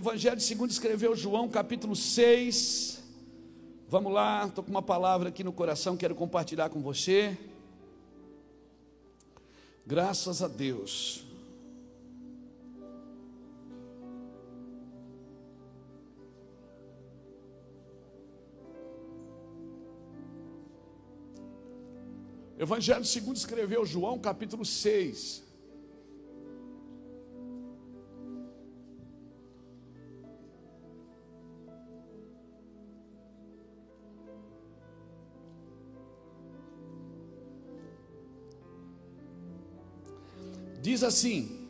Evangelho segundo escreveu João, capítulo 6. Vamos lá, estou com uma palavra aqui no coração, quero compartilhar com você. Graças a Deus. Evangelho segundo escreveu João, capítulo 6. Diz assim: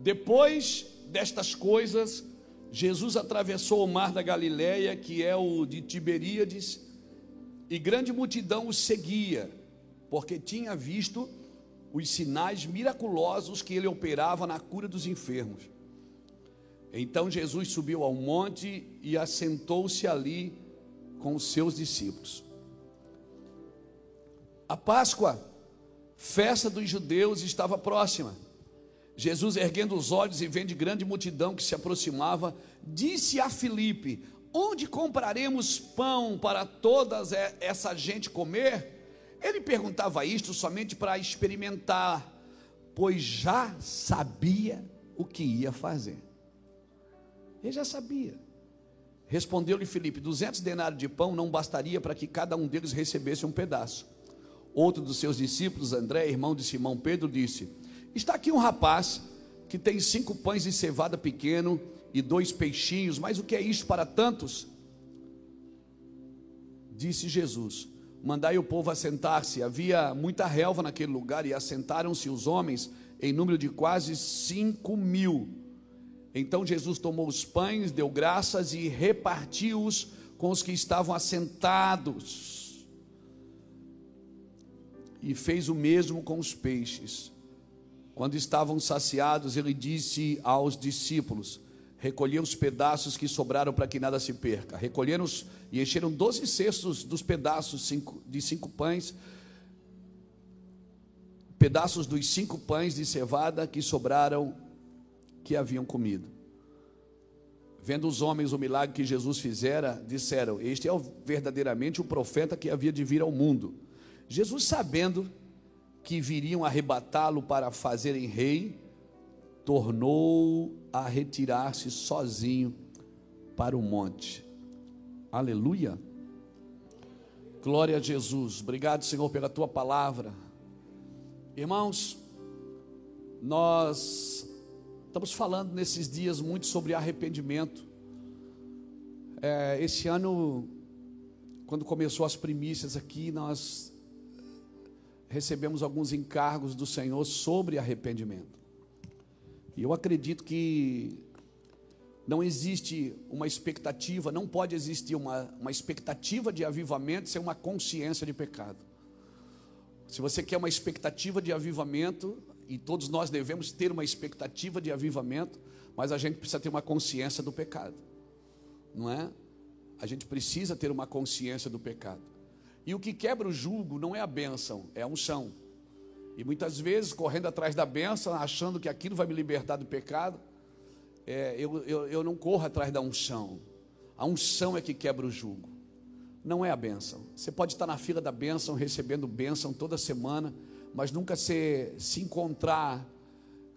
Depois destas coisas, Jesus atravessou o mar da Galileia, que é o de Tiberíades, e grande multidão o seguia, porque tinha visto os sinais miraculosos que ele operava na cura dos enfermos. Então Jesus subiu ao monte e assentou-se ali com os seus discípulos. A Páscoa festa dos judeus estava próxima. Jesus, erguendo os olhos e vendo grande multidão que se aproximava, disse a Filipe: Onde compraremos pão para toda essa gente comer? Ele perguntava isto somente para experimentar, pois já sabia o que ia fazer. Ele já sabia. Respondeu-lhe Filipe: Duzentos denários de pão não bastaria para que cada um deles recebesse um pedaço. Outro dos seus discípulos, André, irmão de Simão Pedro, disse: Está aqui um rapaz que tem cinco pães de cevada pequeno e dois peixinhos, mas o que é isso para tantos? Disse Jesus: Mandai o povo assentar-se. Havia muita relva naquele lugar e assentaram-se os homens em número de quase cinco mil. Então Jesus tomou os pães, deu graças e repartiu-os com os que estavam assentados e fez o mesmo com os peixes. Quando estavam saciados, ele disse aos discípulos: Recolheu os pedaços que sobraram para que nada se perca. Recolheram e encheram doze cestos dos pedaços de cinco pães, pedaços dos cinco pães de cevada que sobraram, que haviam comido. Vendo os homens o milagre que Jesus fizera, disseram: Este é verdadeiramente o profeta que havia de vir ao mundo. Jesus, sabendo que viriam arrebatá-lo para fazerem rei, tornou a retirar-se sozinho para o monte. Aleluia. Glória a Jesus. Obrigado, Senhor, pela tua palavra. Irmãos, nós estamos falando nesses dias muito sobre arrependimento. É, esse ano, quando começou as primícias aqui, nós recebemos alguns encargos do Senhor sobre arrependimento. E eu acredito que não existe uma expectativa, não pode existir uma, uma expectativa de avivamento sem uma consciência de pecado. Se você quer uma expectativa de avivamento, e todos nós devemos ter uma expectativa de avivamento, mas a gente precisa ter uma consciência do pecado, não é? A gente precisa ter uma consciência do pecado. E o que quebra o jugo não é a bênção, é a unção. E muitas vezes, correndo atrás da bênção, achando que aquilo vai me libertar do pecado, é, eu, eu, eu não corro atrás da unção. A unção é que quebra o jugo, não é a bênção. Você pode estar na fila da bênção, recebendo bênção toda semana, mas nunca se, se encontrar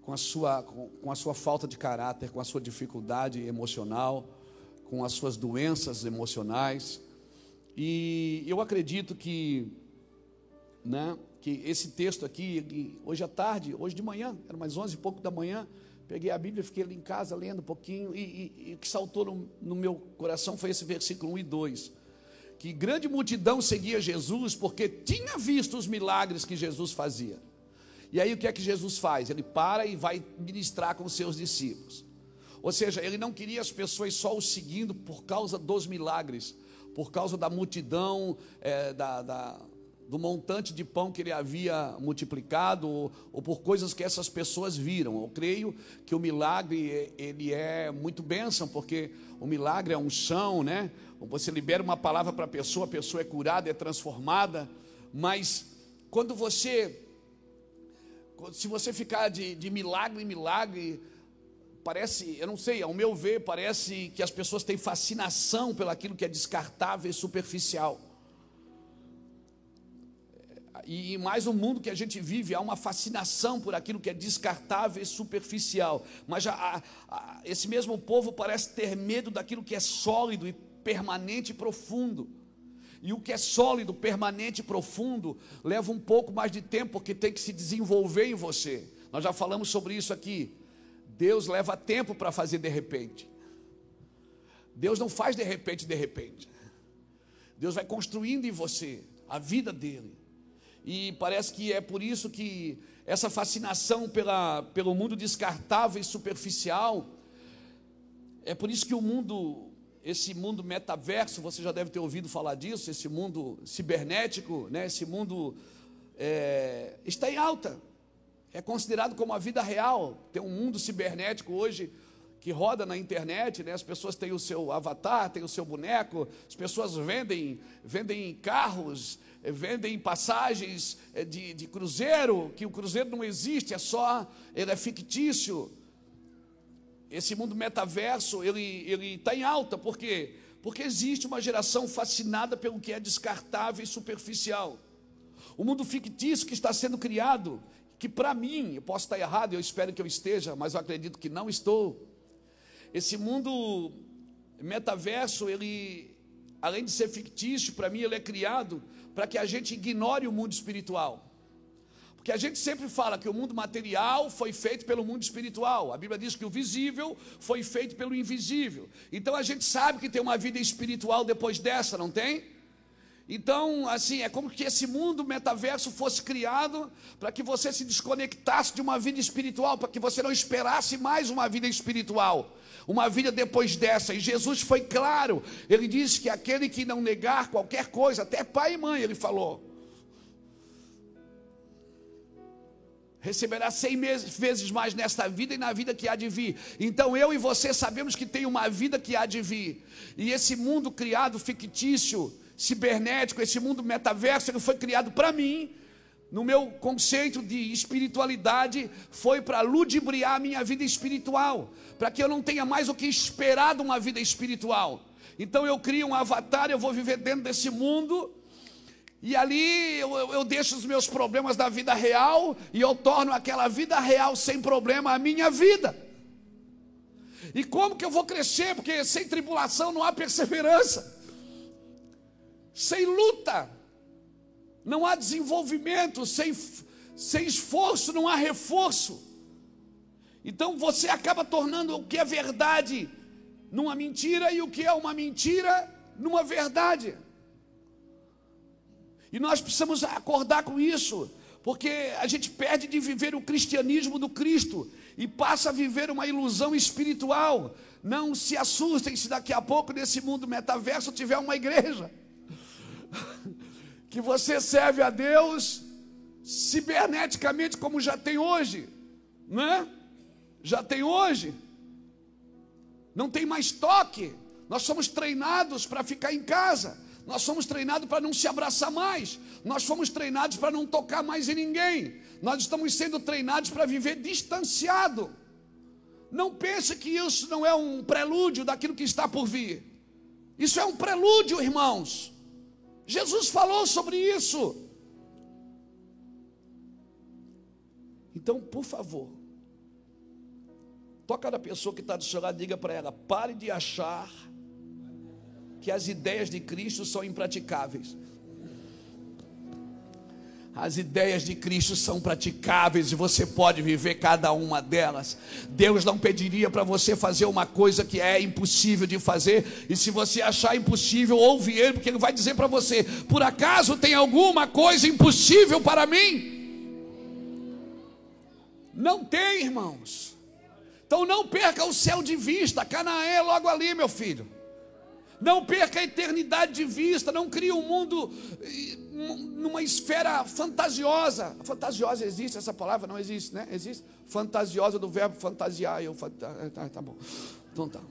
com a, sua, com, com a sua falta de caráter, com a sua dificuldade emocional, com as suas doenças emocionais e eu acredito que, né, que esse texto aqui, hoje à tarde, hoje de manhã, era mais 11 e pouco da manhã, peguei a Bíblia, fiquei ali em casa lendo um pouquinho, e, o que saltou no, no meu coração foi esse versículo 1 e 2. Que grande multidão seguia Jesus porque tinha visto os milagres que Jesus fazia. E aí o que é que Jesus faz? Ele para e vai ministrar com seus discípulos. Ou seja, ele não queria as pessoas só o seguindo por causa dos milagres, por causa da multidão, é, da, da, do montante de pão que ele havia multiplicado, ou, ou, por coisas que essas pessoas viram. Eu creio que o milagre ele é muito bênção, porque o milagre é um chão, né? Você libera uma palavra para a pessoa, a pessoa é curada, é transformada, mas quando você, se você ficar de, de milagre em milagre, parece, eu não sei, ao meu ver, parece que as pessoas têm fascinação pelaquilo que é descartável e superficial. E mais o mundo que a gente vive, há uma fascinação por aquilo que é descartável e superficial. Mas a, a, esse mesmo povo parece ter medo daquilo que é sólido e permanente e profundo. E o que é sólido, permanente e profundo leva um pouco mais de tempo, porque tem que se desenvolver em você. Nós já falamos sobre isso aqui. Deus leva tempo para fazer de repente. Deus não faz de repente, de repente. Deus vai construindo em você a vida dele. E parece que é por isso que essa fascinação pela, pelo mundo descartável e superficial, é por isso que o mundo, esse mundo metaverso, você já deve ter ouvido falar disso, esse mundo cibernético, né, esse mundo é, está em alta é considerado como a vida real. Tem um mundo cibernético hoje que roda na internet, né? As pessoas têm o seu avatar, têm o seu boneco, as pessoas vendem, vendem carros, eh, vendem passagens eh, de, de cruzeiro, que o cruzeiro não existe, é só, ele é fictício. Esse mundo metaverso, ele ele está em alta, por quê? Porque existe uma geração fascinada pelo que é descartável e superficial. O mundo fictício que está sendo criado, que para mim, eu posso estar errado, eu espero que eu esteja, mas eu acredito que não estou. Esse mundo metaverso, ele, além de ser fictício, para mim ele é criado para que a gente ignore o mundo espiritual. Porque a gente sempre fala que o mundo material foi feito pelo mundo espiritual. A Bíblia diz que o visível foi feito pelo invisível. Então a gente sabe que tem uma vida espiritual depois dessa, não tem? Então, assim, é como que esse mundo metaverso fosse criado para que você se desconectasse de uma vida espiritual, para que você não esperasse mais uma vida espiritual, uma vida depois dessa. E Jesus foi claro, ele disse que aquele que não negar qualquer coisa, até pai e mãe, ele falou, receberá cem vezes mais nesta vida e na vida que há de vir. Então eu e você sabemos que tem uma vida que há de vir. E esse mundo criado fictício, cibernético, esse mundo metaverso, ele foi criado para mim, no meu conceito de espiritualidade, foi para ludibriar a minha vida espiritual, para que eu não tenha mais o que esperar de uma vida espiritual. Então eu crio um avatar, eu vou viver dentro desse mundo, e ali eu, eu, deixo os meus problemas da vida real e eu torno aquela vida real sem problema a minha vida. E como que eu vou crescer? Porque sem tribulação não há perseverança sem luta, não há desenvolvimento, sem, sem esforço, não há reforço. Então você acaba tornando o que é verdade numa mentira e o que é uma mentira numa verdade. E nós precisamos acordar com isso, porque a gente perde de viver o cristianismo do Cristo e passa a viver uma ilusão espiritual. Não se assustem se daqui a pouco nesse mundo metaverso tiver uma igreja. que você serve a Deus ciberneticamente como já tem hoje, né? Já tem hoje. Não tem mais toque. Nós somos treinados para ficar em casa. Nós somos treinados para não se abraçar mais. Nós fomos treinados para não tocar mais em ninguém. Nós estamos sendo treinados para viver distanciado. Não pense que isso não é um prelúdio daquilo que está por vir. Isso é um prelúdio, irmãos. Jesus falou sobre isso. Então, por favor, toca na pessoa que está do seu lado, diga para ela: pare de achar que as ideias de Cristo são impraticáveis. As ideias de Cristo são praticáveis e você pode viver cada uma delas. Deus não pediria para você fazer uma coisa que é impossível de fazer, e se você achar impossível, ouve Ele, porque Ele vai dizer para você: por acaso tem alguma coisa impossível para mim? Não tem, irmãos. Então não perca o céu de vista, Canaã é logo ali, meu filho. Não perca a eternidade de vista, não crie um mundo numa esfera fantasiosa. Fantasiosa existe essa palavra? Não existe, né? Existe. Fantasiosa do verbo fantasiar. Eu, tá, tá bom. Então tá.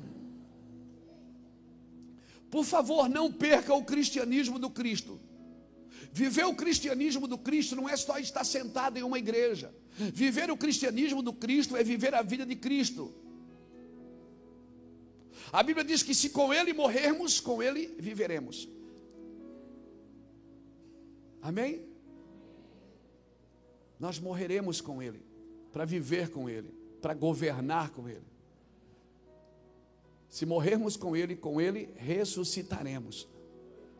Por favor, não perca o cristianismo do Cristo. Viver o cristianismo do Cristo não é só estar sentado em uma igreja. Viver o cristianismo do Cristo é viver a vida de Cristo. A Bíblia diz que se com Ele morrermos, com Ele viveremos. Amém? Nós morreremos com Ele, para viver com Ele, para governar com Ele. Se morrermos com Ele, com Ele ressuscitaremos.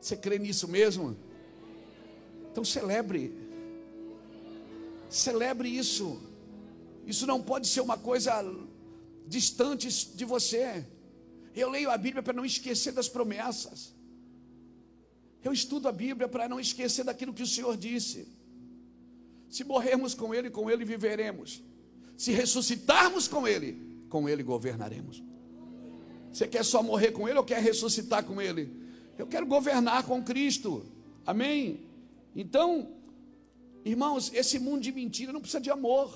Você crê nisso mesmo? Então celebre. Celebre isso. Isso não pode ser uma coisa distante de você. Eu leio a Bíblia para não esquecer das promessas. Eu estudo a Bíblia para não esquecer daquilo que o Senhor disse. Se morrermos com Ele, com Ele viveremos. Se ressuscitarmos com Ele, com Ele governaremos. Você quer só morrer com Ele ou quer ressuscitar com Ele? Eu quero governar com Cristo. Amém? Então, irmãos, esse mundo de mentira não precisa de amor.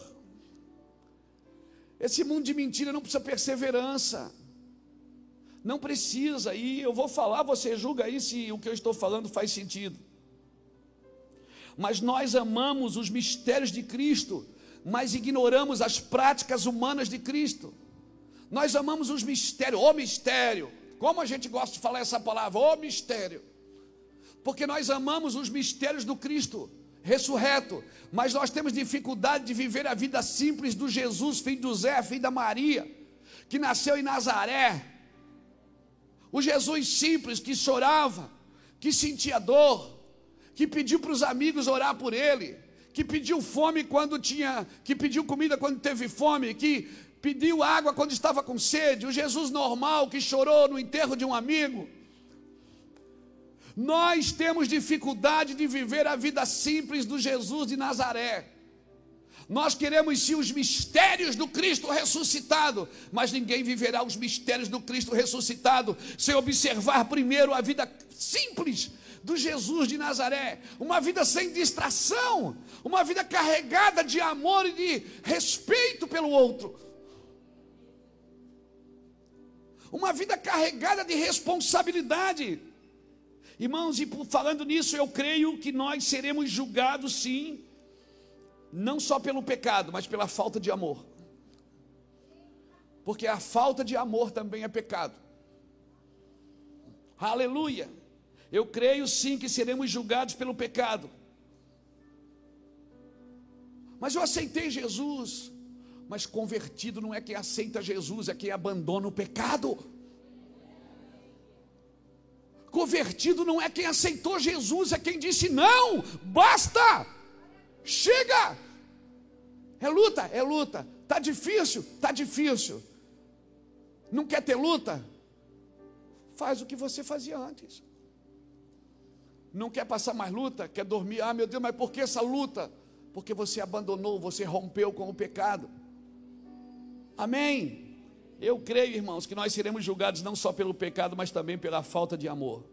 Esse mundo de mentira não precisa perseverança. Não precisa, e eu vou falar, você julga aí se o que eu estou falando faz sentido. Mas nós amamos os mistérios de Cristo, mas ignoramos as práticas humanas de Cristo. Nós amamos os mistérios, o mistério. Como a gente gosta de falar essa palavra, o mistério. Porque nós amamos os mistérios do Cristo ressurreto, mas nós temos dificuldade de viver a vida simples do Jesus, filho do Zé, filho da Maria, que nasceu em Nazaré, o Jesus simples que chorava, que sentia dor, que pediu para os amigos orar por ele, que pediu fome quando tinha, que pediu comida quando teve fome, que pediu água quando estava com sede, o Jesus normal que chorou no enterro de um amigo. Nós temos dificuldade de viver a vida simples do Jesus de Nazaré. Nós queremos sim os mistérios do Cristo ressuscitado, mas ninguém viverá os mistérios do Cristo ressuscitado sem observar primeiro a vida simples do Jesus de Nazaré, uma vida sem distração, uma vida carregada de amor e de respeito pelo outro. Uma vida carregada de responsabilidade. Irmãos, e falando nisso, eu creio que nós seremos julgados sim não só pelo pecado, mas pela falta de amor. Porque a falta de amor também é pecado. Aleluia. Eu creio sim que seremos julgados pelo pecado. Mas eu aceitei Jesus. Mas convertido não é quem aceita Jesus, é quem abandona o pecado. Convertido não é quem aceitou Jesus, é quem disse: não, basta. Chega! É luta, é luta. Tá difícil, tá difícil. Não quer ter luta? Faz o que você fazia antes. Não quer passar mais luta? Quer dormir? Ah, meu Deus, mas por que essa luta? Porque você abandonou, você rompeu com o pecado. Amém. Eu creio, irmãos, que nós seremos julgados não só pelo pecado, mas também pela falta de amor.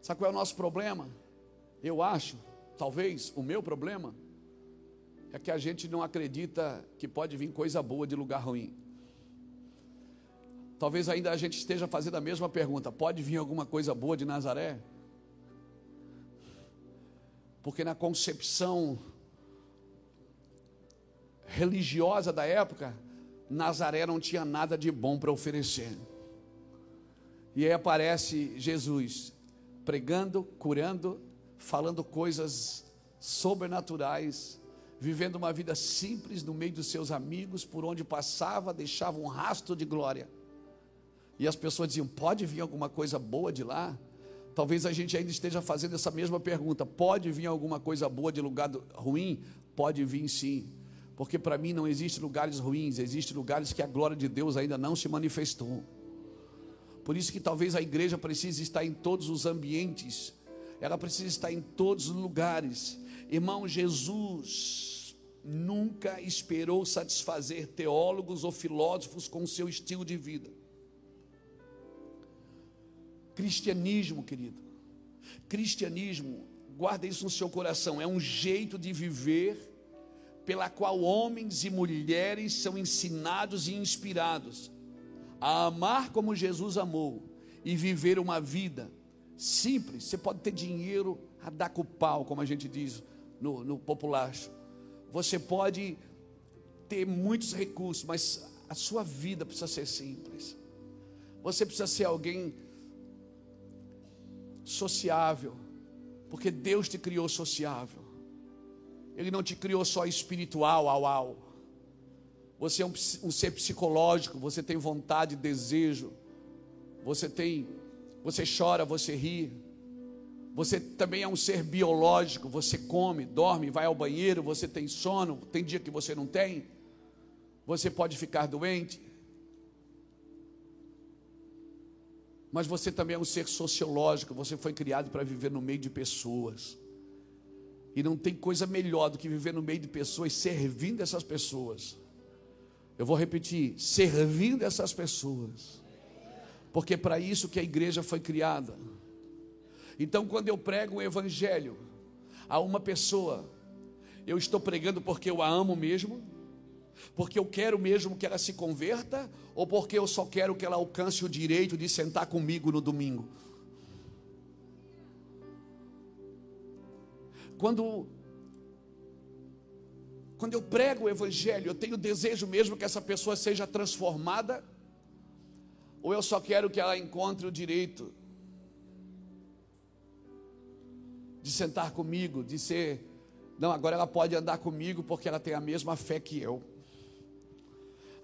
Sabe qual é o nosso problema? Eu acho, talvez, o meu problema é que a gente não acredita que pode vir coisa boa de lugar ruim. Talvez ainda a gente esteja fazendo a mesma pergunta: pode vir alguma coisa boa de Nazaré? Porque na concepção religiosa da época, Nazaré não tinha nada de bom para oferecer. E aí aparece Jesus pregando, curando, falando coisas sobrenaturais, vivendo uma vida simples no meio dos seus amigos, por onde passava, deixava um rastro de glória. E as pessoas diziam: pode vir alguma coisa boa de lá? Talvez a gente ainda esteja fazendo essa mesma pergunta: pode vir alguma coisa boa de lugar ruim? Pode vir sim. Porque para mim não existe lugares ruins, existem lugares que a glória de Deus ainda não se manifestou. Por isso que talvez a igreja precise estar em todos os ambientes ela precisa estar em todos os lugares. Irmão, Jesus nunca esperou satisfazer teólogos ou filósofos com o seu estilo de vida. Cristianismo, querido, cristianismo, guarda isso no seu coração, é um jeito de viver pela qual homens e mulheres são ensinados e inspirados a amar como Jesus amou e viver uma vida simples. Você pode ter dinheiro a dar com o pau, como a gente diz no, no populacho. Você pode ter muitos recursos, mas a sua vida precisa ser simples. Você precisa ser alguém sociável, porque Deus te criou sociável. Ele não te criou só espiritual, au, au. Você é um, um ser psicológico, você tem vontade, desejo. Você tem, você chora, você ri. Você também é um ser biológico, você come, dorme, vai ao banheiro, você tem sono, tem dia que você não tem. Você pode ficar doente. Mas você também é um ser sociológico, você foi criado para viver no meio de pessoas. E não tem coisa melhor do que viver no meio de pessoas, servindo essas pessoas. Eu vou repetir: servindo essas pessoas. Porque é para isso que a igreja foi criada. Então, quando eu prego o evangelho a uma pessoa, eu estou pregando porque eu a amo mesmo, porque eu quero mesmo que ela se converta, ou porque eu só quero que ela alcance o direito de sentar comigo no domingo. Quando quando eu prego o Evangelho, eu tenho desejo mesmo que essa pessoa seja transformada, ou eu só quero que ela encontre o direito de sentar comigo, de ser. Não, agora ela pode andar comigo porque ela tem a mesma fé que eu.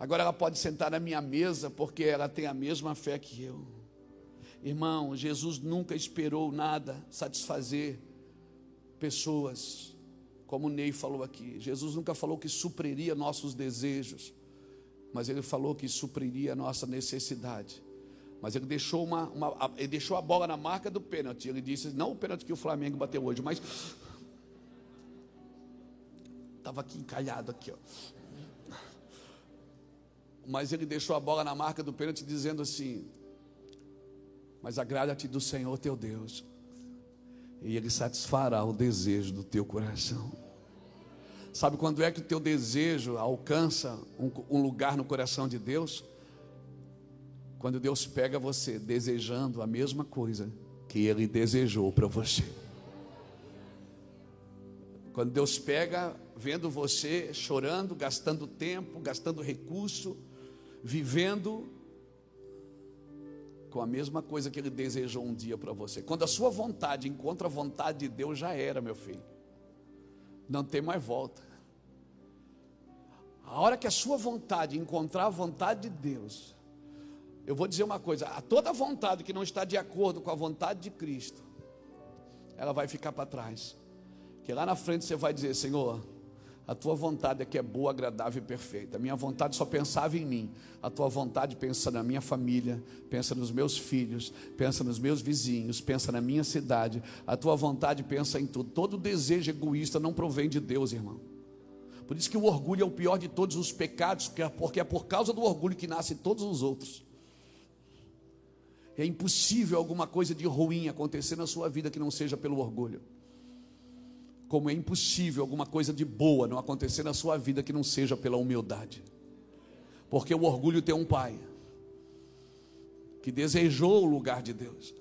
Agora ela pode sentar na minha mesa porque ela tem a mesma fé que eu. Irmão, Jesus nunca esperou nada satisfazer pessoas como o Ney falou aqui, Jesus nunca falou que supriria nossos desejos, mas ele falou que supriria a nossa necessidade. Mas ele deixou, uma, uma, ele deixou a bola na marca do pênalti. Ele disse, não o pênalti que o Flamengo bateu hoje, mas estava aqui encalhado aqui, ó. Mas ele deixou a bola na marca do pênalti dizendo assim: Mas agrada-te do Senhor teu Deus e Ele satisfará o desejo do teu coração. Sabe quando é que o teu desejo alcança um, um lugar no coração de Deus? Quando Deus pega você desejando a mesma coisa que Ele desejou para você. Quando Deus pega, vendo você chorando, gastando tempo, gastando recurso, vivendo com a mesma coisa que ele desejou um dia para você. Quando a sua vontade encontra a vontade de Deus, já era, meu filho. Não tem mais volta. A hora que a sua vontade encontrar a vontade de Deus, eu vou dizer uma coisa: a toda vontade que não está de acordo com a vontade de Cristo, ela vai ficar para trás. Que lá na frente você vai dizer: Senhor, a tua vontade é que é boa, agradável e perfeita. A minha vontade só pensava em mim. A tua vontade pensa na minha família, pensa nos meus filhos, pensa nos meus vizinhos, pensa na minha cidade. A tua vontade pensa em tudo. Todo desejo egoísta não provém de Deus, irmão. Por isso que o orgulho é o pior de todos os pecados, porque é por causa do orgulho que nascem todos os outros. É impossível alguma coisa de ruim acontecer na sua vida que não seja pelo orgulho como é impossível alguma coisa de boa não acontecer na sua vida que não seja pela humildade. Porque o orgulho tem um pai que desejou o lugar de Deus.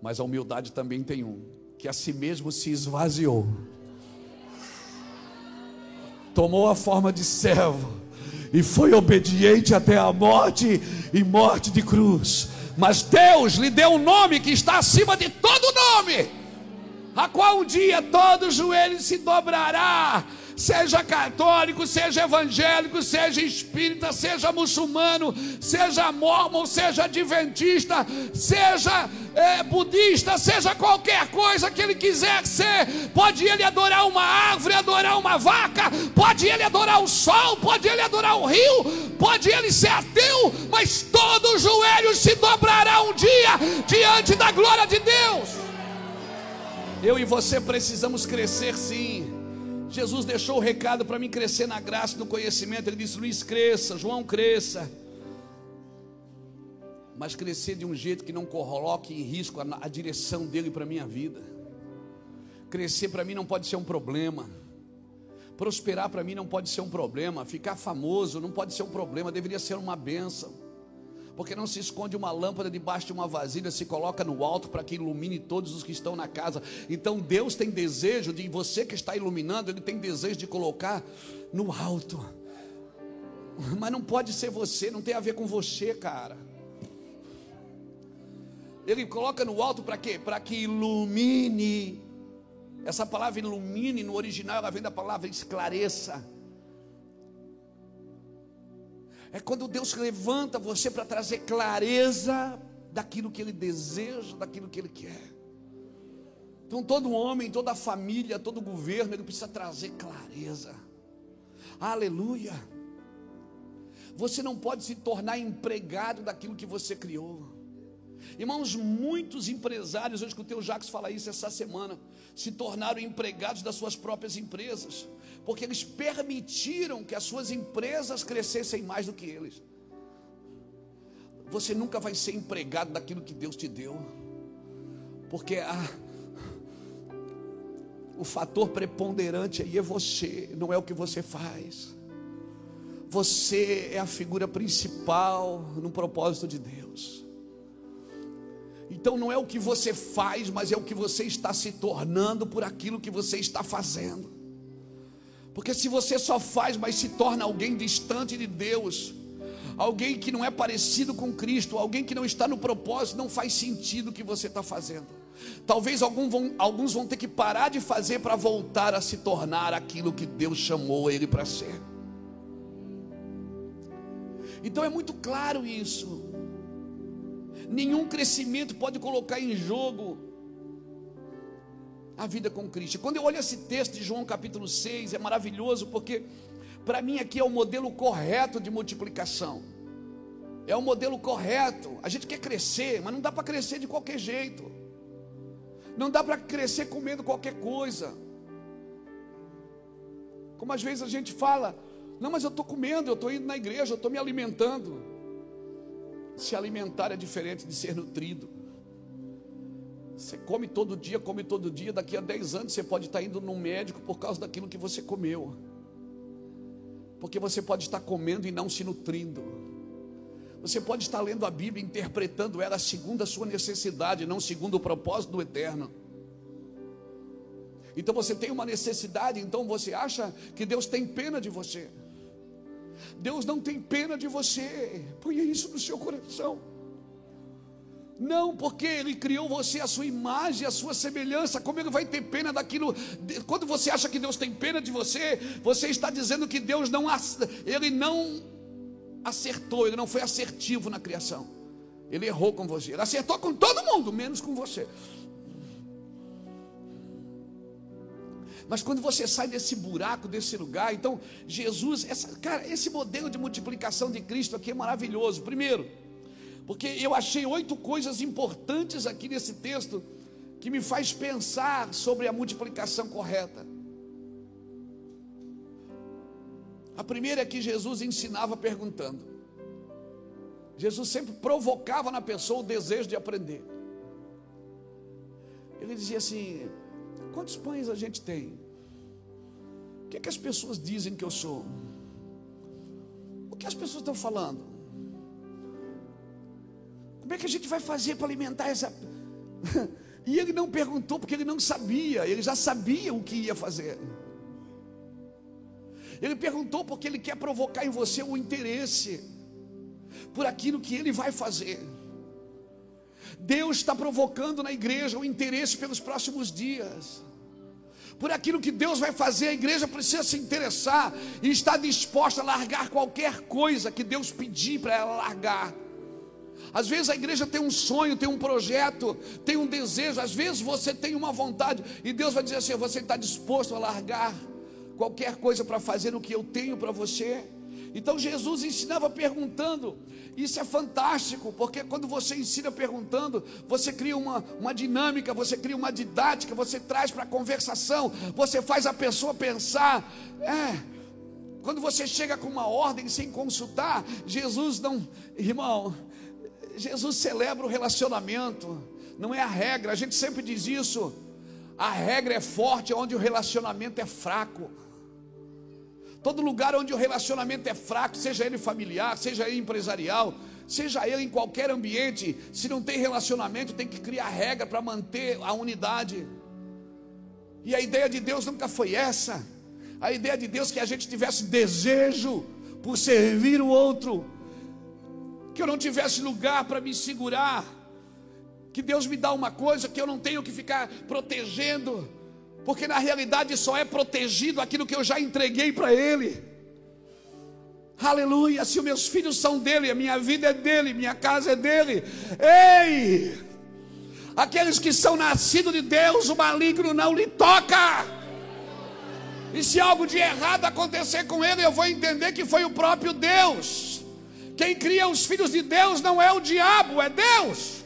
Mas a humildade também tem um que a si mesmo se esvaziou. Tomou a forma de servo e foi obediente até a morte e morte de cruz. Mas Deus lhe deu um nome que está acima de todo nome a qual um dia todo joelho se dobrará, seja católico, seja evangélico, seja espírita, seja muçulmano, seja mormon, seja adventista, seja é, budista, seja qualquer coisa que ele quiser ser, pode ele adorar uma árvore, adorar uma vaca, pode ele adorar o sol, pode ele adorar o rio, pode ele ser ateu, mas todo joelho se dobrará um dia diante da glória de Deus. Eu e você precisamos crescer sim. Jesus deixou o recado para mim crescer na graça e no conhecimento. Ele disse: Luiz, cresça, João, cresça. Mas crescer de um jeito que não coloque em risco a, a direção dele para a minha vida. Crescer para mim não pode ser um problema. Prosperar para mim não pode ser um problema. Ficar famoso não pode ser um problema, deveria ser uma benção porque não se esconde uma lâmpada debaixo de uma vasilha, se coloca no alto para que ilumine todos os que estão na casa. Então Deus tem desejo de você que está iluminando, Ele tem desejo de colocar no alto. Mas não pode ser você, não tem a ver com você, cara. Ele coloca no alto para quê? Para que ilumine. Essa palavra ilumine no original ela vem da palavra esclareça. É quando Deus levanta você para trazer clareza daquilo que Ele deseja, daquilo que Ele quer. Então, todo homem, toda família, todo governo, ele precisa trazer clareza. Aleluia. Você não pode se tornar empregado daquilo que você criou. Irmãos, muitos empresários, eu escutei o Jacques falar isso essa semana, se tornaram empregados das suas próprias empresas, porque eles permitiram que as suas empresas crescessem mais do que eles. Você nunca vai ser empregado daquilo que Deus te deu, porque a, o fator preponderante aí é você, não é o que você faz. Você é a figura principal no propósito de Deus. Então não é o que você faz, mas é o que você está se tornando por aquilo que você está fazendo. Porque se você só faz, mas se torna alguém distante de Deus, alguém que não é parecido com Cristo, alguém que não está no propósito, não faz sentido o que você está fazendo. Talvez alguns vão, alguns vão ter que parar de fazer para voltar a se tornar aquilo que Deus chamou ele para ser. Então é muito claro isso. Nenhum crescimento pode colocar em jogo a vida com Cristo. Quando eu olho esse texto de João capítulo 6, é maravilhoso porque para mim aqui é o modelo correto de multiplicação. É o modelo correto. A gente quer crescer, mas não dá para crescer de qualquer jeito. Não dá para crescer comendo qualquer coisa. Como às vezes a gente fala, não, mas eu estou comendo, eu estou indo na igreja, eu estou me alimentando. Se alimentar é diferente de ser nutrido. Você come todo dia, come todo dia, daqui a 10 anos você pode estar indo num médico por causa daquilo que você comeu. Porque você pode estar comendo e não se nutrindo. Você pode estar lendo a Bíblia, interpretando ela segundo a sua necessidade, não segundo o propósito do eterno. Então você tem uma necessidade, então você acha que Deus tem pena de você. Deus não tem pena de você. Ponha isso no seu coração. Não, porque Ele criou você a sua imagem, a sua semelhança. Como Ele vai ter pena daquilo? Quando você acha que Deus tem pena de você, você está dizendo que Deus não, Ele não acertou, Ele não foi assertivo na criação. Ele errou com você. Ele acertou com todo mundo, menos com você. Mas quando você sai desse buraco, desse lugar, então Jesus, essa, cara, esse modelo de multiplicação de Cristo aqui é maravilhoso. Primeiro, porque eu achei oito coisas importantes aqui nesse texto que me faz pensar sobre a multiplicação correta. A primeira é que Jesus ensinava perguntando. Jesus sempre provocava na pessoa o desejo de aprender. Ele dizia assim: Quantos pães a gente tem? O que, é que as pessoas dizem que eu sou? O que as pessoas estão falando? Como é que a gente vai fazer para alimentar essa. e ele não perguntou porque ele não sabia, ele já sabia o que ia fazer. Ele perguntou porque ele quer provocar em você o interesse por aquilo que ele vai fazer. Deus está provocando na igreja o interesse pelos próximos dias. Por aquilo que Deus vai fazer, a igreja precisa se interessar e estar disposta a largar qualquer coisa que Deus pedir para ela largar. Às vezes a igreja tem um sonho, tem um projeto, tem um desejo, às vezes você tem uma vontade, e Deus vai dizer assim: você está disposto a largar qualquer coisa para fazer o que eu tenho para você? Então Jesus ensinava perguntando. Isso é fantástico, porque quando você ensina perguntando, você cria uma, uma dinâmica, você cria uma didática, você traz para a conversação, você faz a pessoa pensar. É, quando você chega com uma ordem sem consultar, Jesus não, irmão, Jesus celebra o relacionamento, não é a regra, a gente sempre diz isso. A regra é forte onde o relacionamento é fraco. Todo lugar onde o relacionamento é fraco, seja ele familiar, seja ele empresarial, seja ele em qualquer ambiente, se não tem relacionamento, tem que criar regra para manter a unidade. E a ideia de Deus nunca foi essa. A ideia de Deus é que a gente tivesse desejo por servir o outro, que eu não tivesse lugar para me segurar, que Deus me dá uma coisa que eu não tenho que ficar protegendo, porque na realidade só é protegido aquilo que eu já entreguei para Ele. Aleluia, se os meus filhos são dele, a minha vida é dele, minha casa é dele. Ei! Aqueles que são nascidos de Deus, o maligno não lhe toca. E se algo de errado acontecer com ele, eu vou entender que foi o próprio Deus. Quem cria os filhos de Deus não é o diabo, é Deus.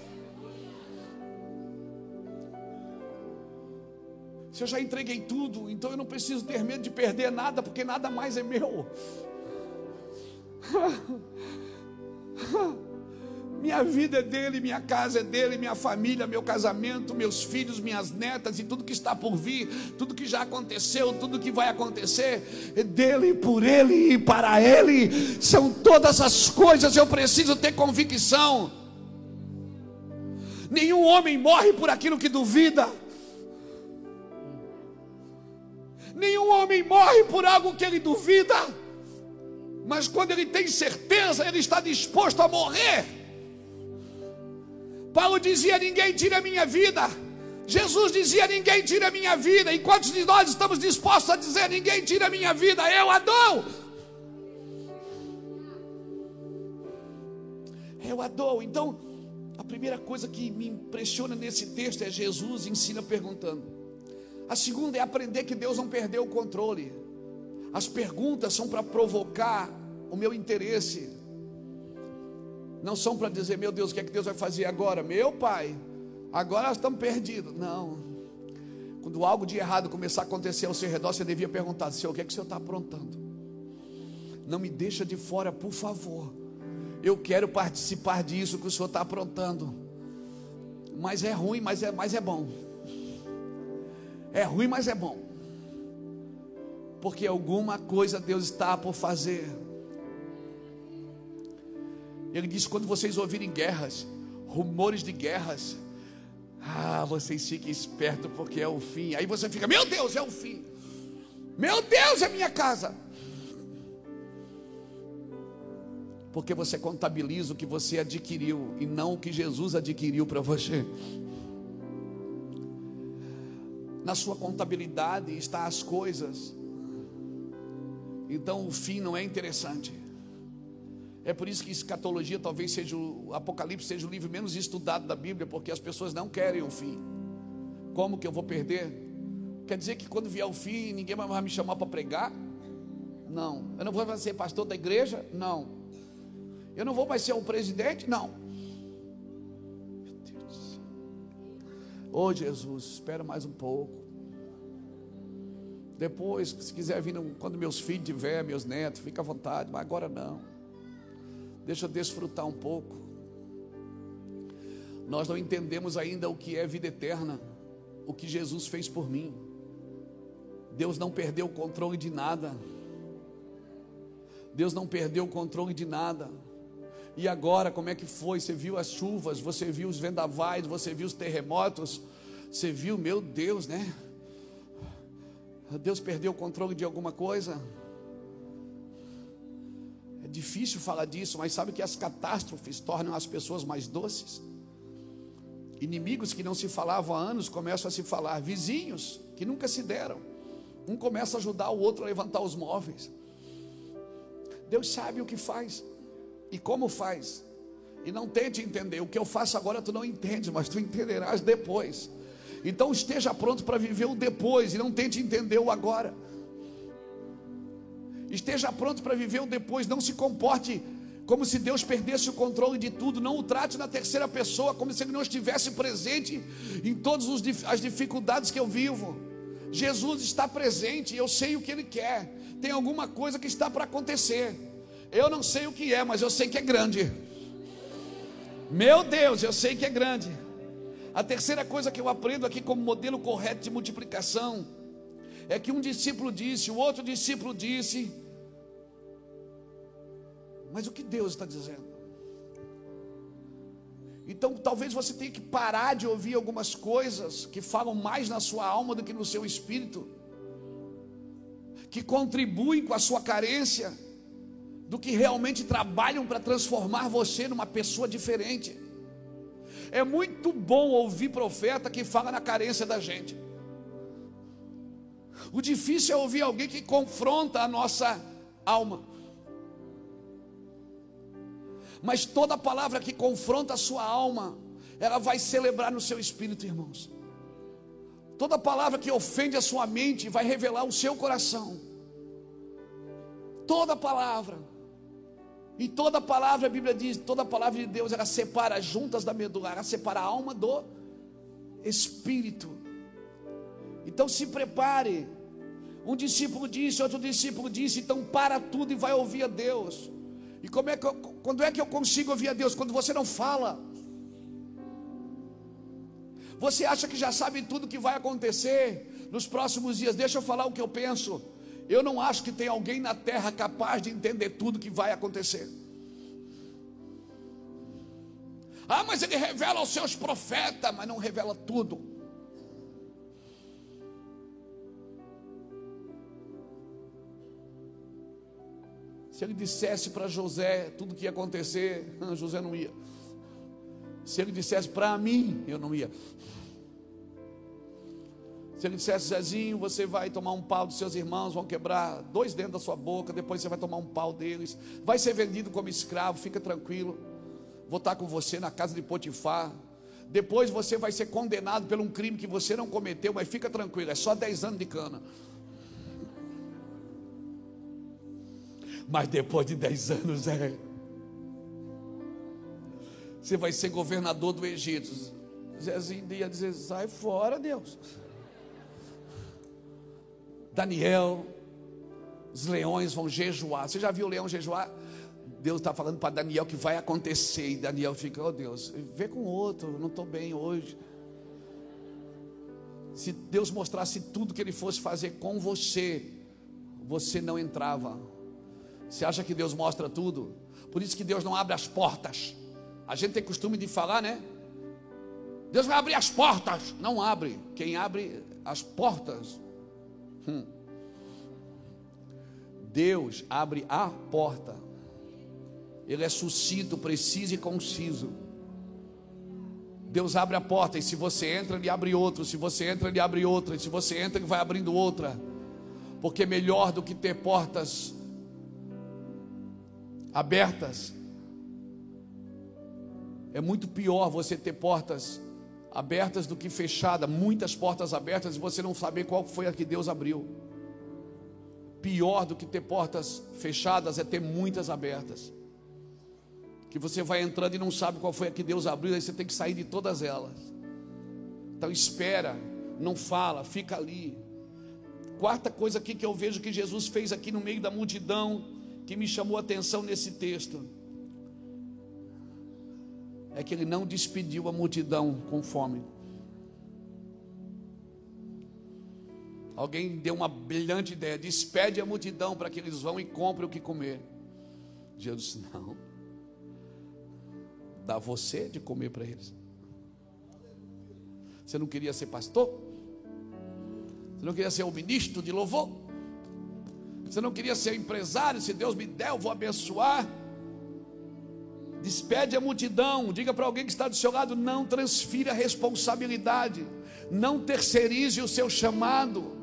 Se eu já entreguei tudo, então eu não preciso ter medo de perder nada, porque nada mais é meu. Minha vida é dele, minha casa é dele, minha família, meu casamento, meus filhos, minhas netas e tudo que está por vir, tudo que já aconteceu, tudo que vai acontecer, é dele, por ele e para ele. São todas as coisas, eu preciso ter convicção. Nenhum homem morre por aquilo que duvida. Nenhum homem morre por algo que ele duvida. Mas quando ele tem certeza, ele está disposto a morrer. Paulo dizia: Ninguém tira a minha vida. Jesus dizia: Ninguém tira a minha vida. E quantos de nós estamos dispostos a dizer: Ninguém tira a minha vida, eu a dou? Eu a dou. Então, a primeira coisa que me impressiona nesse texto é Jesus ensina perguntando. A segunda é aprender que Deus não perdeu o controle. As perguntas são para provocar o meu interesse. Não são para dizer, meu Deus, o que é que Deus vai fazer agora? Meu pai, agora nós estamos perdidos. Não. Quando algo de errado começar a acontecer ao seu redor, você devia perguntar, Senhor, o que é que o Senhor está aprontando? Não me deixa de fora, por favor. Eu quero participar disso que o Senhor está aprontando. Mas é ruim, mas é, mas é bom. É ruim, mas é bom porque alguma coisa Deus está por fazer. Ele disse: quando vocês ouvirem guerras, rumores de guerras, ah, vocês fiquem espertos porque é o fim. Aí você fica: meu Deus, é o fim. Meu Deus, é minha casa. Porque você contabiliza o que você adquiriu e não o que Jesus adquiriu para você. Na sua contabilidade está as coisas então o fim não é interessante. É por isso que escatologia talvez seja o Apocalipse seja o livro menos estudado da Bíblia, porque as pessoas não querem o fim. Como que eu vou perder? Quer dizer que quando vier o fim, ninguém vai me chamar para pregar? Não. Eu não vou mais ser pastor da igreja? Não. Eu não vou mais ser um presidente? Não. Meu Deus. Oh Jesus, espera mais um pouco. Depois, se quiser vir quando meus filhos tiver, meus netos, fica à vontade, mas agora não. Deixa eu desfrutar um pouco. Nós não entendemos ainda o que é vida eterna, o que Jesus fez por mim. Deus não perdeu o controle de nada. Deus não perdeu o controle de nada. E agora, como é que foi? Você viu as chuvas, você viu os vendavais, você viu os terremotos, você viu, meu Deus, né? Deus perdeu o controle de alguma coisa? Difícil falar disso, mas sabe que as catástrofes tornam as pessoas mais doces? Inimigos que não se falavam há anos começam a se falar, vizinhos que nunca se deram. Um começa a ajudar o outro a levantar os móveis. Deus sabe o que faz e como faz. E não tente entender. O que eu faço agora tu não entende, mas tu entenderás depois. Então esteja pronto para viver o depois e não tente entender o agora. Esteja pronto para viver o depois, não se comporte como se Deus perdesse o controle de tudo, não o trate na terceira pessoa, como se ele não estivesse presente em todas as dificuldades que eu vivo. Jesus está presente eu sei o que ele quer. Tem alguma coisa que está para acontecer. Eu não sei o que é, mas eu sei que é grande. Meu Deus, eu sei que é grande. A terceira coisa que eu aprendo aqui como modelo correto de multiplicação é que um discípulo disse, o outro discípulo disse, mas o que Deus está dizendo? Então talvez você tenha que parar de ouvir algumas coisas que falam mais na sua alma do que no seu espírito, que contribuem com a sua carência do que realmente trabalham para transformar você numa pessoa diferente. É muito bom ouvir profeta que fala na carência da gente. O difícil é ouvir alguém que confronta a nossa alma. Mas toda palavra que confronta a sua alma, ela vai celebrar no seu espírito, irmãos. Toda palavra que ofende a sua mente vai revelar o seu coração. Toda palavra. E toda palavra, a Bíblia diz, toda palavra de Deus, ela separa as juntas da medula, ela separa a alma do espírito. Então se prepare. Um discípulo disse, outro discípulo disse, então para tudo e vai ouvir a Deus. E como é que eu, quando é que eu consigo ouvir a Deus? Quando você não fala. Você acha que já sabe tudo que vai acontecer nos próximos dias? Deixa eu falar o que eu penso. Eu não acho que tem alguém na terra capaz de entender tudo que vai acontecer. Ah, mas ele revela aos seus profetas, mas não revela tudo. Se ele dissesse para José tudo que ia acontecer, José não ia. Se ele dissesse para mim, eu não ia. Se ele dissesse, Zezinho, você vai tomar um pau dos seus irmãos, vão quebrar dois dentro da sua boca, depois você vai tomar um pau deles, vai ser vendido como escravo, fica tranquilo. Vou estar com você na casa de Potifar. Depois você vai ser condenado por um crime que você não cometeu, mas fica tranquilo, é só 10 anos de cana. Mas depois de 10 anos é. Você vai ser governador do Egito. Zezinho ia dizer: sai fora, Deus. Daniel, os leões vão jejuar. Você já viu o leão jejuar? Deus está falando para Daniel que vai acontecer. E Daniel fica, oh Deus, vê com outro, não estou bem hoje. Se Deus mostrasse tudo que Ele fosse fazer com você, você não entrava. Você acha que Deus mostra tudo? Por isso que Deus não abre as portas. A gente tem costume de falar, né? Deus vai abrir as portas. Não abre. Quem abre as portas Hum. Deus abre a porta. Ele é sucinto, preciso e conciso. Deus abre a porta e se você entra, ele abre outro. Se você entra, ele abre outra. E se você entra, ele vai abrindo outra. Porque melhor do que ter portas abertas, é muito pior você ter portas abertas do que fechadas, muitas portas abertas e você não saber qual foi a que Deus abriu. Pior do que ter portas fechadas é ter muitas abertas. Que você vai entrando e não sabe qual foi a que Deus abriu, aí você tem que sair de todas elas. Então espera, não fala, fica ali. Quarta coisa aqui que eu vejo que Jesus fez aqui no meio da multidão, que me chamou a atenção nesse texto é que ele não despediu a multidão com fome. Alguém deu uma brilhante ideia: despede a multidão para que eles vão e comprem o que comer. Jesus disse: não, dá você de comer para eles. Você não queria ser pastor? Você não queria ser o ministro de louvor? Você não queria ser empresário? Se Deus me der, eu vou abençoar. Despede a multidão, diga para alguém que está do seu lado: não transfira a responsabilidade, não terceirize o seu chamado.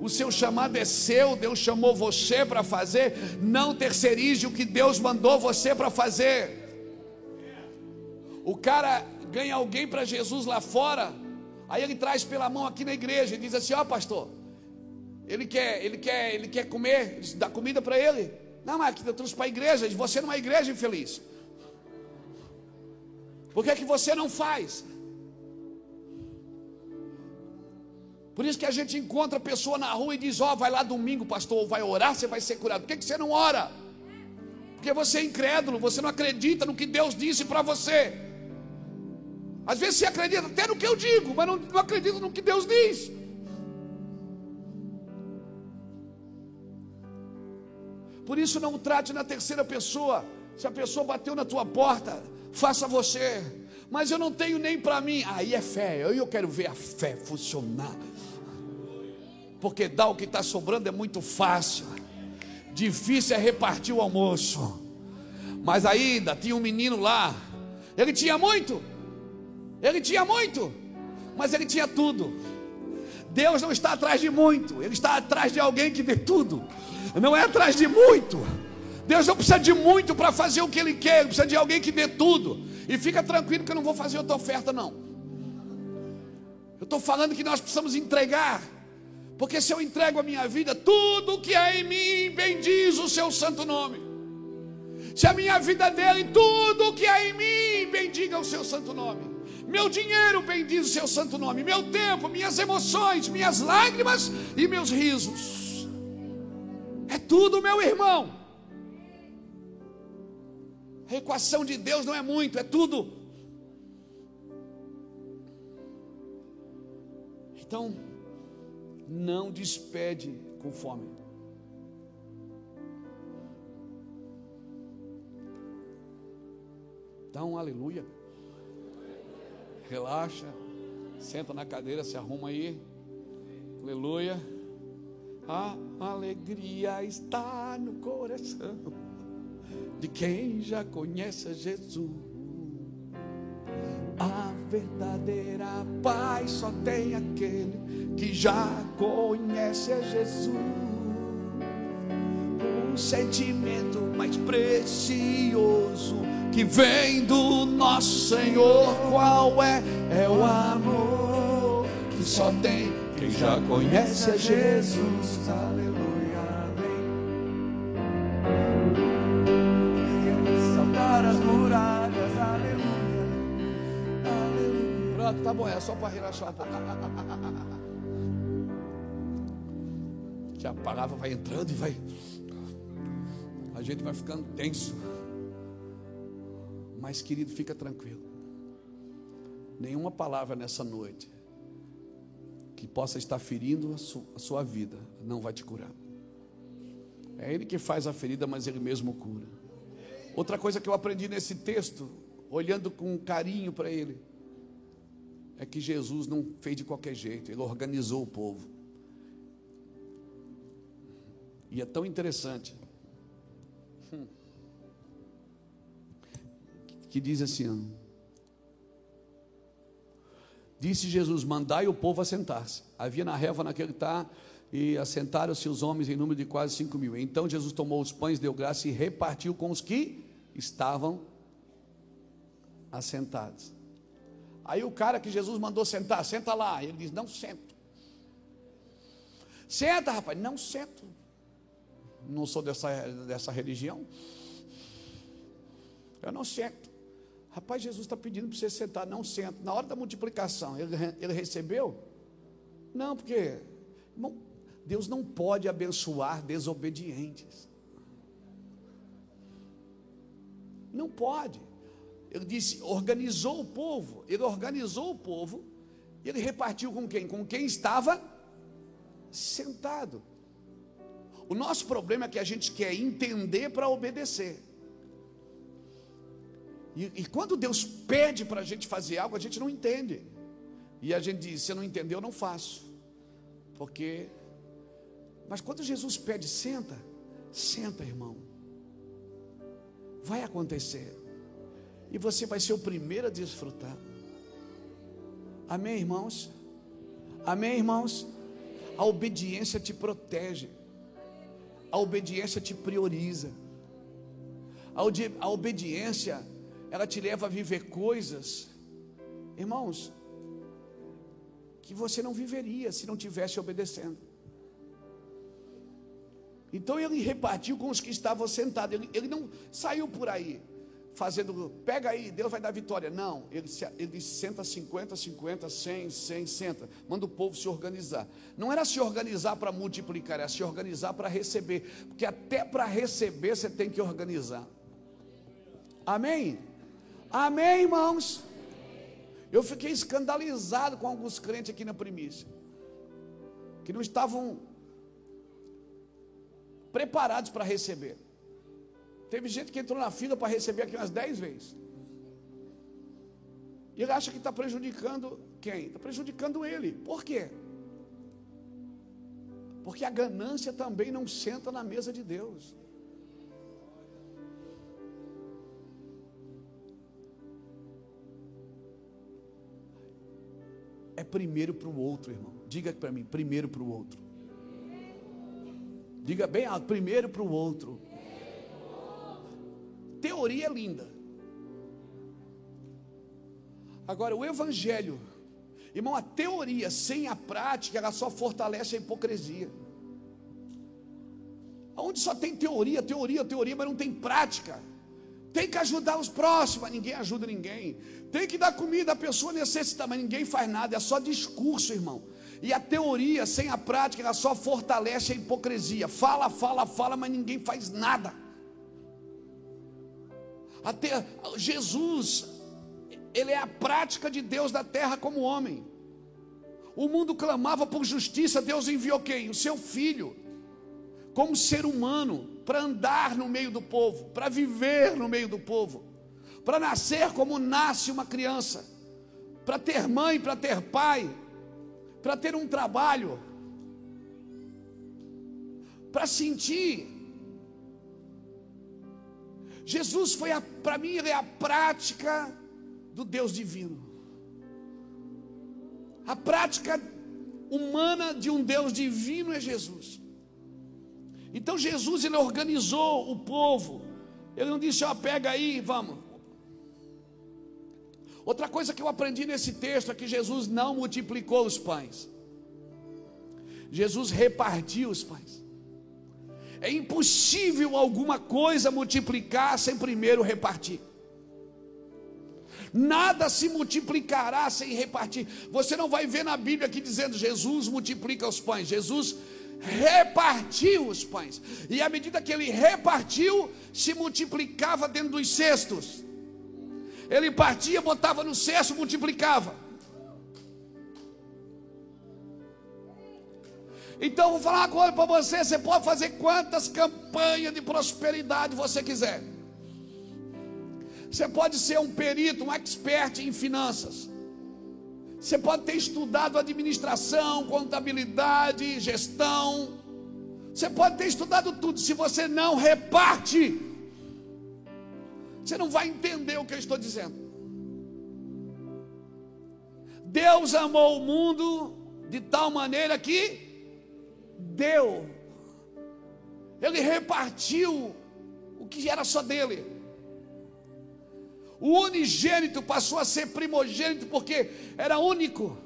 O seu chamado é seu, Deus chamou você para fazer, não terceirize o que Deus mandou você para fazer. O cara ganha alguém para Jesus lá fora, aí ele traz pela mão aqui na igreja e diz assim: "Ó, oh, pastor, ele quer, ele quer, ele quer comer, dá comida para ele. Não, mas eu trouxe para a igreja, você não é igreja infeliz. Por que, é que você não faz? Por isso que a gente encontra a pessoa na rua e diz: Ó, oh, vai lá domingo, pastor, vai orar, você vai ser curado. Por que, que você não ora? Porque você é incrédulo, você não acredita no que Deus disse para você. Às vezes você acredita até no que eu digo, mas não, não acredita no que Deus diz. Por isso não trate na terceira pessoa. Se a pessoa bateu na tua porta, faça você. Mas eu não tenho nem para mim. Aí é fé. Eu quero ver a fé funcionar. Porque dar o que está sobrando é muito fácil. difícil é repartir o almoço. Mas ainda tinha um menino lá, ele tinha muito, ele tinha muito, mas ele tinha tudo. Deus não está atrás de muito, Ele está atrás de alguém que dê tudo, não é atrás de muito. Deus não precisa de muito para fazer o que Ele quer, Ele precisa de alguém que dê tudo. E fica tranquilo que eu não vou fazer outra oferta, não. Eu estou falando que nós precisamos entregar, porque se eu entrego a minha vida, tudo que é em mim bendiz o seu santo nome. Se a minha vida dele, tudo que é em mim bendiga o seu santo nome. Meu dinheiro bendiz o seu santo nome. Meu tempo, minhas emoções, minhas lágrimas e meus risos. É tudo, meu irmão. A equação de Deus não é muito, é tudo. Então, não despede com fome. Dá um aleluia. Relaxa. Senta na cadeira, se arruma aí. Aleluia. A alegria está no coração de quem já conhece Jesus. A verdadeira paz só tem aquele que já conhece a Jesus. Um sentimento mais precioso que vem do nosso Senhor, qual é? É o amor que só tem quem já conhece a Jesus. Aleluia, amém. Saltar as muralhas, aleluia, aleluia. Pronto, tá bom, é só para relaxar um pouco. Que a palavra vai entrando e vai. A gente vai ficando tenso. Mas, querido, fica tranquilo. Nenhuma palavra nessa noite que possa estar ferindo a sua, vida não vai te curar. É Ele que faz a ferida, mas Ele mesmo cura. Outra coisa que eu aprendi nesse texto, olhando com carinho para Ele, é que Jesus não fez de qualquer jeito, Ele organizou o povo. E é tão interessante que diz assim: Disse Jesus: Mandai o povo assentar-se. Havia na relva naquele tá e assentaram-se os homens em número de quase cinco mil. Então Jesus tomou os pães, deu graça e repartiu com os que estavam assentados. Aí o cara que Jesus mandou sentar, senta lá. Ele diz: Não sento. Senta, rapaz. Não sento. Não sou dessa, dessa religião. Eu não sento. Rapaz, Jesus está pedindo para você sentar, não senta. Na hora da multiplicação, ele, ele recebeu? Não, porque, irmão, Deus não pode abençoar desobedientes. Não pode. Ele disse, organizou o povo. Ele organizou o povo. Ele repartiu com quem? Com quem estava sentado. O nosso problema é que a gente quer entender para obedecer. E, e quando Deus pede para a gente fazer algo, a gente não entende. E a gente diz: se eu não entendeu, eu não faço. Porque. Mas quando Jesus pede, senta, senta, irmão. Vai acontecer. E você vai ser o primeiro a desfrutar. Amém, irmãos? Amém, irmãos? A obediência te protege. A obediência te prioriza. A, a obediência ela te leva a viver coisas, irmãos, que você não viveria se não tivesse obedecendo. Então ele repartiu com os que estavam sentados. Ele, ele não saiu por aí fazendo, pega aí, Deus vai dar vitória. Não, ele, ele senta 50, 50, 100, 100, senta. Manda o povo se organizar. Não era se organizar para multiplicar, era se organizar para receber. Porque até para receber você tem que organizar. Amém? Amém, irmãos? Eu fiquei escandalizado com alguns crentes aqui na primícia, que não estavam preparados para receber. Teve gente que entrou na fila para receber aqui umas dez vezes. E ele acha que está prejudicando quem? Está prejudicando ele. Por quê? Porque a ganância também não senta na mesa de Deus. É primeiro para o outro, irmão. Diga para mim, primeiro para o outro. Diga bem alto, primeiro para o outro. Teoria é linda. Agora, o Evangelho Irmão, a teoria sem a prática, ela só fortalece a hipocrisia. Onde só tem teoria, teoria, teoria, mas não tem prática. Tem que ajudar os próximos, mas ninguém ajuda ninguém. Tem que dar comida à pessoa necessitada, mas ninguém faz nada, é só discurso, irmão. E a teoria sem a prática, ela só fortalece a hipocrisia. Fala, fala, fala, mas ninguém faz nada. Até Jesus ele é a prática de Deus da terra como homem. O mundo clamava por justiça, Deus enviou quem? O seu filho, como ser humano, para andar no meio do povo, para viver no meio do povo, para nascer como nasce uma criança, para ter mãe, para ter pai, para ter um trabalho, para sentir. Jesus foi, para mim, ele é a prática do Deus divino. A prática humana de um Deus divino é Jesus. Então Jesus ele organizou o povo. Ele não disse, ó, pega aí, vamos. Outra coisa que eu aprendi nesse texto é que Jesus não multiplicou os pães. Jesus repartiu os pães. É impossível alguma coisa multiplicar sem primeiro repartir nada se multiplicará sem repartir. Você não vai ver na Bíblia aqui dizendo Jesus multiplica os pães. Jesus repartiu os pães. E à medida que ele repartiu, se multiplicava dentro dos cestos. Ele partia, botava no cesto, multiplicava. Então vou falar coisa para você: você pode fazer quantas campanhas de prosperidade você quiser. Você pode ser um perito, um expert em finanças. Você pode ter estudado administração, contabilidade, gestão. Você pode ter estudado tudo. Se você não reparte, você não vai entender o que eu estou dizendo. Deus amou o mundo de tal maneira que deu. Ele repartiu o que era só dele. O unigênito passou a ser primogênito porque era único.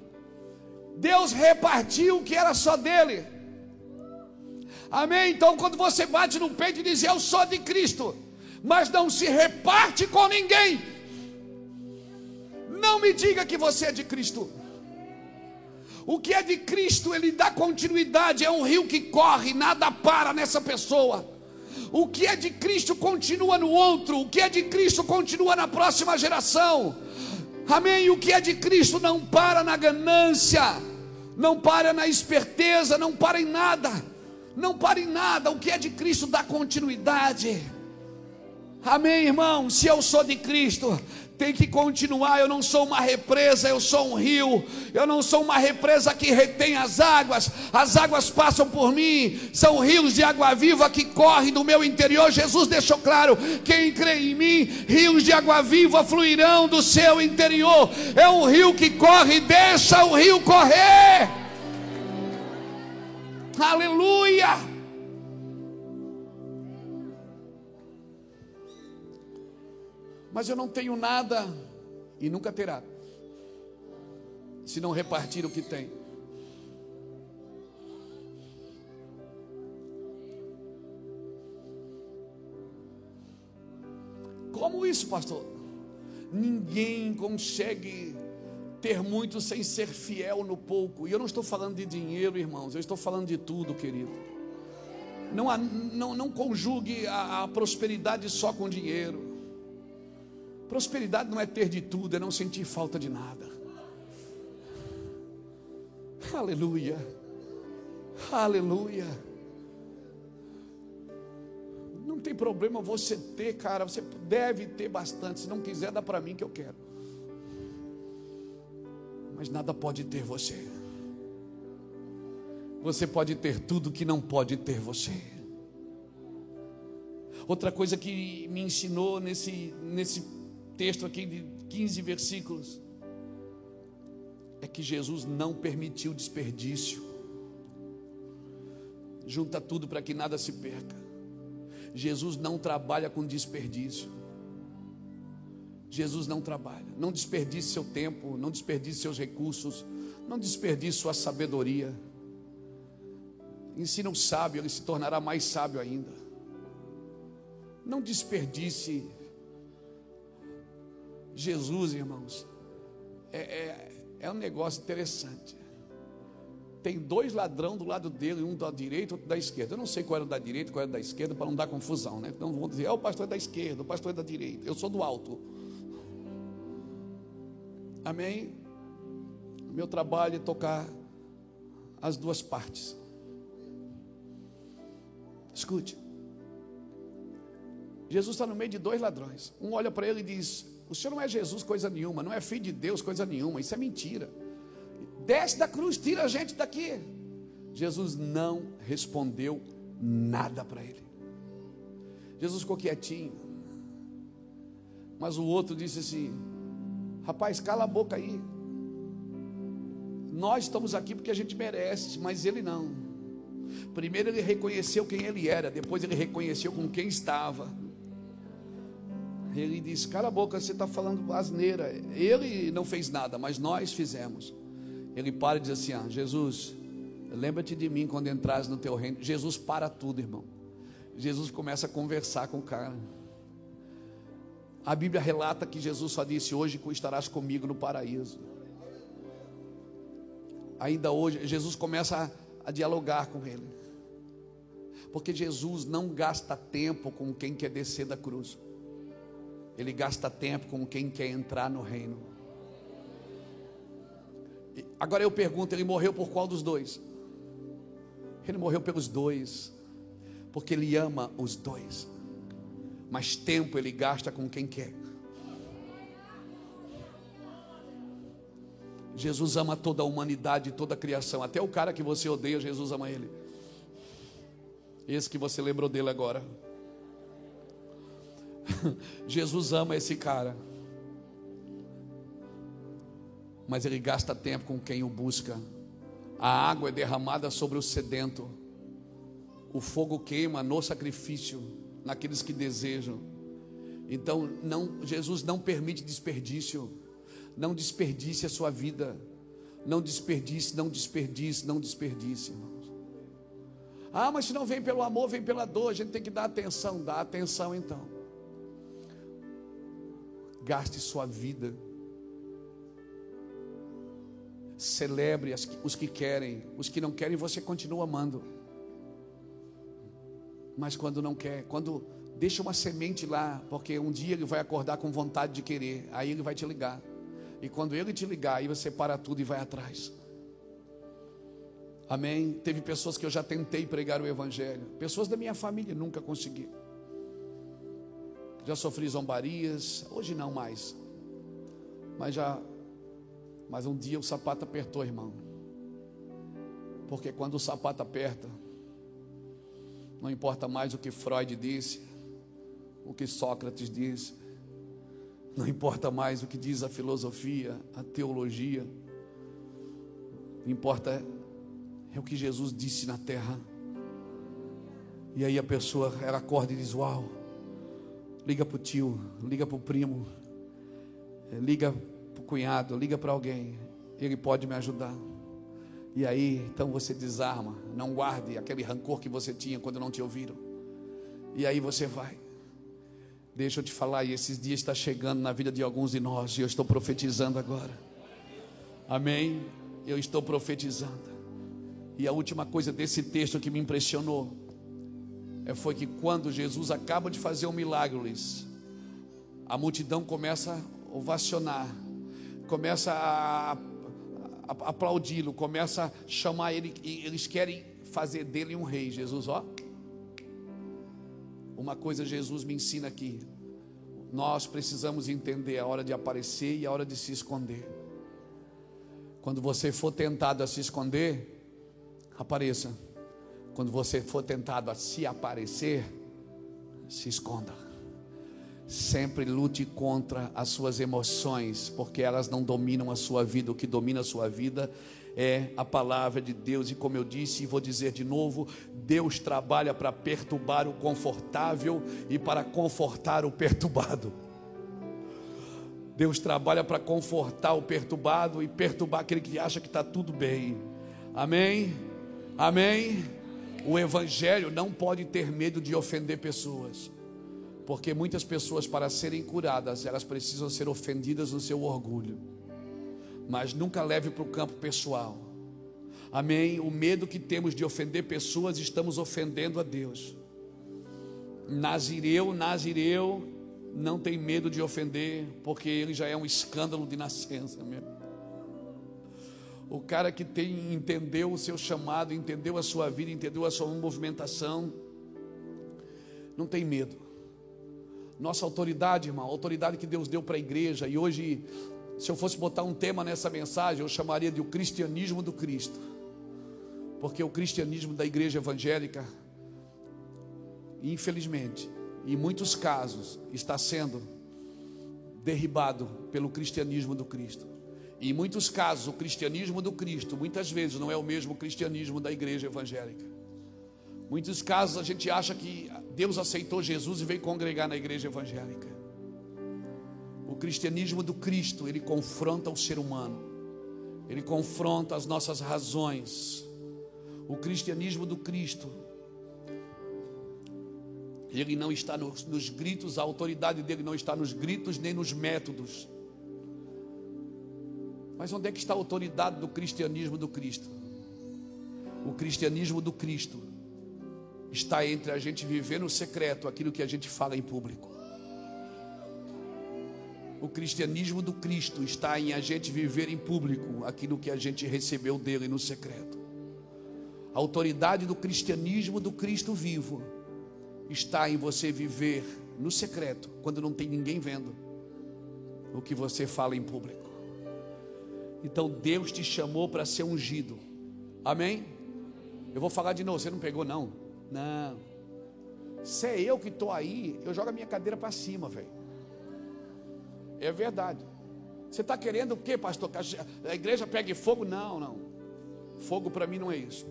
Deus repartiu o que era só dele. Amém? Então, quando você bate no peito e diz: Eu sou de Cristo, mas não se reparte com ninguém, não me diga que você é de Cristo. O que é de Cristo, ele dá continuidade, é um rio que corre, nada para nessa pessoa. O que é de Cristo continua no outro, o que é de Cristo continua na próxima geração. Amém? O que é de Cristo não para na ganância, não para na esperteza, não para em nada. Não para em nada. O que é de Cristo dá continuidade. Amém, irmão? Se eu sou de Cristo, tem que continuar. Eu não sou uma represa, eu sou um rio. Eu não sou uma represa que retém as águas. As águas passam por mim. São rios de água viva que correm do meu interior. Jesus deixou claro: quem crê em mim, rios de água viva fluirão do seu interior. É um rio que corre, deixa o rio correr. Aleluia. Mas eu não tenho nada e nunca terá, se não repartir o que tem. Como isso, pastor? Ninguém consegue ter muito sem ser fiel no pouco. E eu não estou falando de dinheiro, irmãos, eu estou falando de tudo, querido. Não, não, não conjugue a, a prosperidade só com dinheiro. Prosperidade não é ter de tudo, é não sentir falta de nada. Aleluia. Aleluia. Não tem problema você ter, cara. Você deve ter bastante. Se não quiser, dá para mim que eu quero. Mas nada pode ter você. Você pode ter tudo que não pode ter você. Outra coisa que me ensinou nesse, nesse texto aqui de 15 versículos é que Jesus não permitiu desperdício. Junta tudo para que nada se perca. Jesus não trabalha com desperdício. Jesus não trabalha. Não desperdice seu tempo, não desperdice seus recursos, não desperdice sua sabedoria. Ensina o sábio, ele se tornará mais sábio ainda. Não desperdice. Jesus, irmãos, é, é, é um negócio interessante. Tem dois ladrão do lado dele, um da direita outro da esquerda. Eu não sei qual era da direita, qual era da esquerda, para não dar confusão, né? Então vão dizer, é o pastor da esquerda, o pastor é da direita. Eu sou do alto. Amém? Meu trabalho é tocar as duas partes. Escute. Jesus está no meio de dois ladrões. Um olha para ele e diz: O senhor não é Jesus, coisa nenhuma, não é filho de Deus, coisa nenhuma, isso é mentira. Desce da cruz, tira a gente daqui. Jesus não respondeu nada para ele. Jesus ficou quietinho. Mas o outro disse assim: Rapaz, cala a boca aí. Nós estamos aqui porque a gente merece, mas ele não. Primeiro ele reconheceu quem ele era, depois ele reconheceu com quem estava. Ele disse: Cala a boca, você está falando asneira. Ele não fez nada, mas nós fizemos. Ele para e diz assim: ah, Jesus, lembra-te de mim quando entras no teu reino. Jesus para tudo, irmão. Jesus começa a conversar com o cara. A Bíblia relata que Jesus só disse: Hoje estarás comigo no paraíso. Ainda hoje, Jesus começa a, a dialogar com ele. Porque Jesus não gasta tempo com quem quer descer da cruz. Ele gasta tempo com quem quer entrar no reino. Agora eu pergunto: ele morreu por qual dos dois? Ele morreu pelos dois, porque ele ama os dois, mas tempo ele gasta com quem quer. Jesus ama toda a humanidade, toda a criação, até o cara que você odeia, Jesus ama ele. Esse que você lembrou dele agora. Jesus ama esse cara. Mas ele gasta tempo com quem o busca. A água é derramada sobre o sedento. O fogo queima no sacrifício, naqueles que desejam. Então, não, Jesus não permite desperdício. Não desperdice a sua vida. Não desperdice, não desperdice, não desperdice. Ah, mas se não vem pelo amor, vem pela dor. A gente tem que dar atenção. Dá atenção então. Gaste sua vida. Celebre os que querem. Os que não querem, você continua amando. Mas quando não quer, quando deixa uma semente lá, porque um dia ele vai acordar com vontade de querer, aí ele vai te ligar. E quando ele te ligar, aí você para tudo e vai atrás. Amém. Teve pessoas que eu já tentei pregar o Evangelho, pessoas da minha família, nunca consegui. Já sofri zombarias, hoje não mais. Mas já, mas um dia o sapato apertou, irmão. Porque quando o sapato aperta, não importa mais o que Freud disse, o que Sócrates disse, não importa mais o que diz a filosofia, a teologia, importa é o que Jesus disse na terra. E aí a pessoa, ela acorda e diz: Uau, liga para o tio, liga para o primo, eh, liga para o cunhado, liga para alguém, ele pode me ajudar. E aí, então você desarma, não guarde aquele rancor que você tinha quando não te ouviram. E aí você vai. Deixa eu te falar, e esses dias está chegando na vida de alguns de nós, e eu estou profetizando agora. Amém? Eu estou profetizando. E a última coisa desse texto que me impressionou foi que quando Jesus acaba de fazer um milagre, a multidão começa a ovacionar, começa a aplaudi-lo, começa a chamar ele, e eles querem fazer dele um rei. Jesus, ó, uma coisa Jesus me ensina aqui. Nós precisamos entender a hora de aparecer e a hora de se esconder. Quando você for tentado a se esconder, Apareça. Quando você for tentado a se aparecer, se esconda. Sempre lute contra as suas emoções, porque elas não dominam a sua vida. O que domina a sua vida é a palavra de Deus. E como eu disse e vou dizer de novo, Deus trabalha para perturbar o confortável e para confortar o perturbado. Deus trabalha para confortar o perturbado e perturbar aquele que acha que está tudo bem. Amém? Amém? O Evangelho não pode ter medo de ofender pessoas, porque muitas pessoas, para serem curadas, elas precisam ser ofendidas no seu orgulho, mas nunca leve para o campo pessoal. Amém? O medo que temos de ofender pessoas, estamos ofendendo a Deus. Nazireu, Nazireu, não tem medo de ofender, porque ele já é um escândalo de nascença mesmo. O cara que tem entendeu o seu chamado, entendeu a sua vida, entendeu a sua movimentação, não tem medo. Nossa autoridade, irmão, a autoridade que Deus deu para a igreja, e hoje, se eu fosse botar um tema nessa mensagem, eu chamaria de o cristianismo do Cristo. Porque o cristianismo da igreja evangélica, infelizmente, em muitos casos, está sendo derribado pelo cristianismo do Cristo. Em muitos casos, o cristianismo do Cristo, muitas vezes, não é o mesmo cristianismo da igreja evangélica. Muitos casos a gente acha que Deus aceitou Jesus e veio congregar na igreja evangélica. O cristianismo do Cristo, ele confronta o ser humano, ele confronta as nossas razões. O cristianismo do Cristo, ele não está nos, nos gritos, a autoridade dele não está nos gritos nem nos métodos mas onde é que está a autoridade do cristianismo do Cristo? O cristianismo do Cristo está entre a gente viver no secreto aquilo que a gente fala em público. O cristianismo do Cristo está em a gente viver em público aquilo que a gente recebeu dele no secreto. A autoridade do cristianismo do Cristo vivo está em você viver no secreto, quando não tem ninguém vendo o que você fala em público. Então Deus te chamou para ser ungido. Amém? Eu vou falar de novo, você não pegou não? Não. Se é eu que estou aí, eu jogo a minha cadeira para cima, velho. É verdade. Você está querendo o que, pastor? A igreja pegue fogo? Não, não. Fogo para mim não é isso.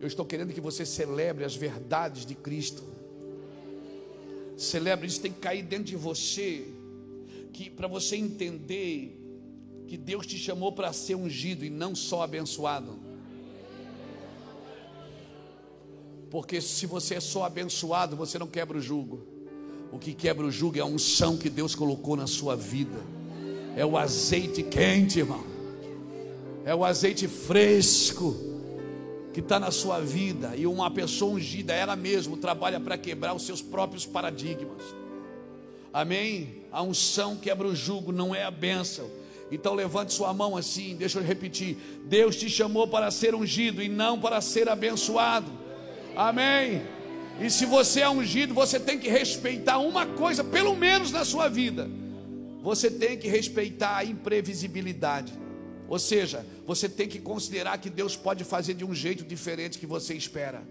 Eu estou querendo que você celebre as verdades de Cristo. Celebre, isso tem que cair dentro de você. Que para você entender que Deus te chamou para ser ungido e não só abençoado. Porque se você é só abençoado, você não quebra o jugo. O que quebra o jugo é a unção que Deus colocou na sua vida. É o azeite quente, irmão. É o azeite fresco que está na sua vida. E uma pessoa ungida, ela mesma, trabalha para quebrar os seus próprios paradigmas. Amém? A unção quebra o jugo, não é a bênção então levante sua mão assim, deixa eu repetir. Deus te chamou para ser ungido e não para ser abençoado. Amém. E se você é ungido, você tem que respeitar uma coisa, pelo menos na sua vida. Você tem que respeitar a imprevisibilidade. Ou seja, você tem que considerar que Deus pode fazer de um jeito diferente que você espera.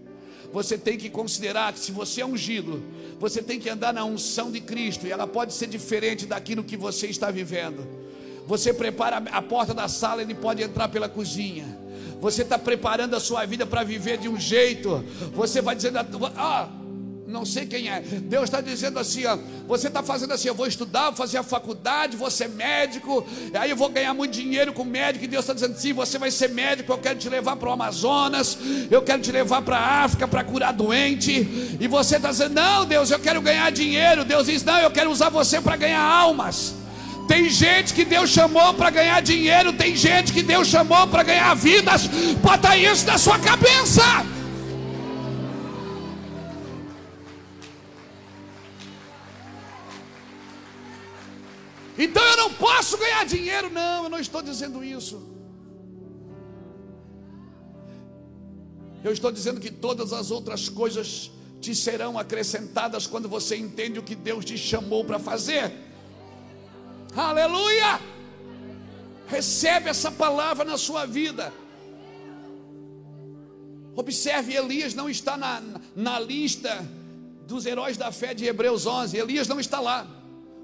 Você tem que considerar que se você é ungido, você tem que andar na unção de Cristo e ela pode ser diferente daquilo que você está vivendo. Você prepara a porta da sala, ele pode entrar pela cozinha. Você está preparando a sua vida para viver de um jeito. Você vai dizendo, ah, não sei quem é. Deus está dizendo assim: ó, você está fazendo assim, eu vou estudar, vou fazer a faculdade, vou ser médico, aí eu vou ganhar muito dinheiro com médico. E Deus está dizendo: sim, você vai ser médico, eu quero te levar para o Amazonas, eu quero te levar para a África para curar doente. E você está dizendo: não, Deus, eu quero ganhar dinheiro. Deus diz: não, eu quero usar você para ganhar almas. Tem gente que Deus chamou para ganhar dinheiro, tem gente que Deus chamou para ganhar vidas. Bota isso na sua cabeça. Então eu não posso ganhar dinheiro, não, eu não estou dizendo isso. Eu estou dizendo que todas as outras coisas te serão acrescentadas quando você entende o que Deus te chamou para fazer. Aleluia! Recebe essa palavra na sua vida. Observe, Elias não está na, na lista dos heróis da fé de Hebreus 11. Elias não está lá.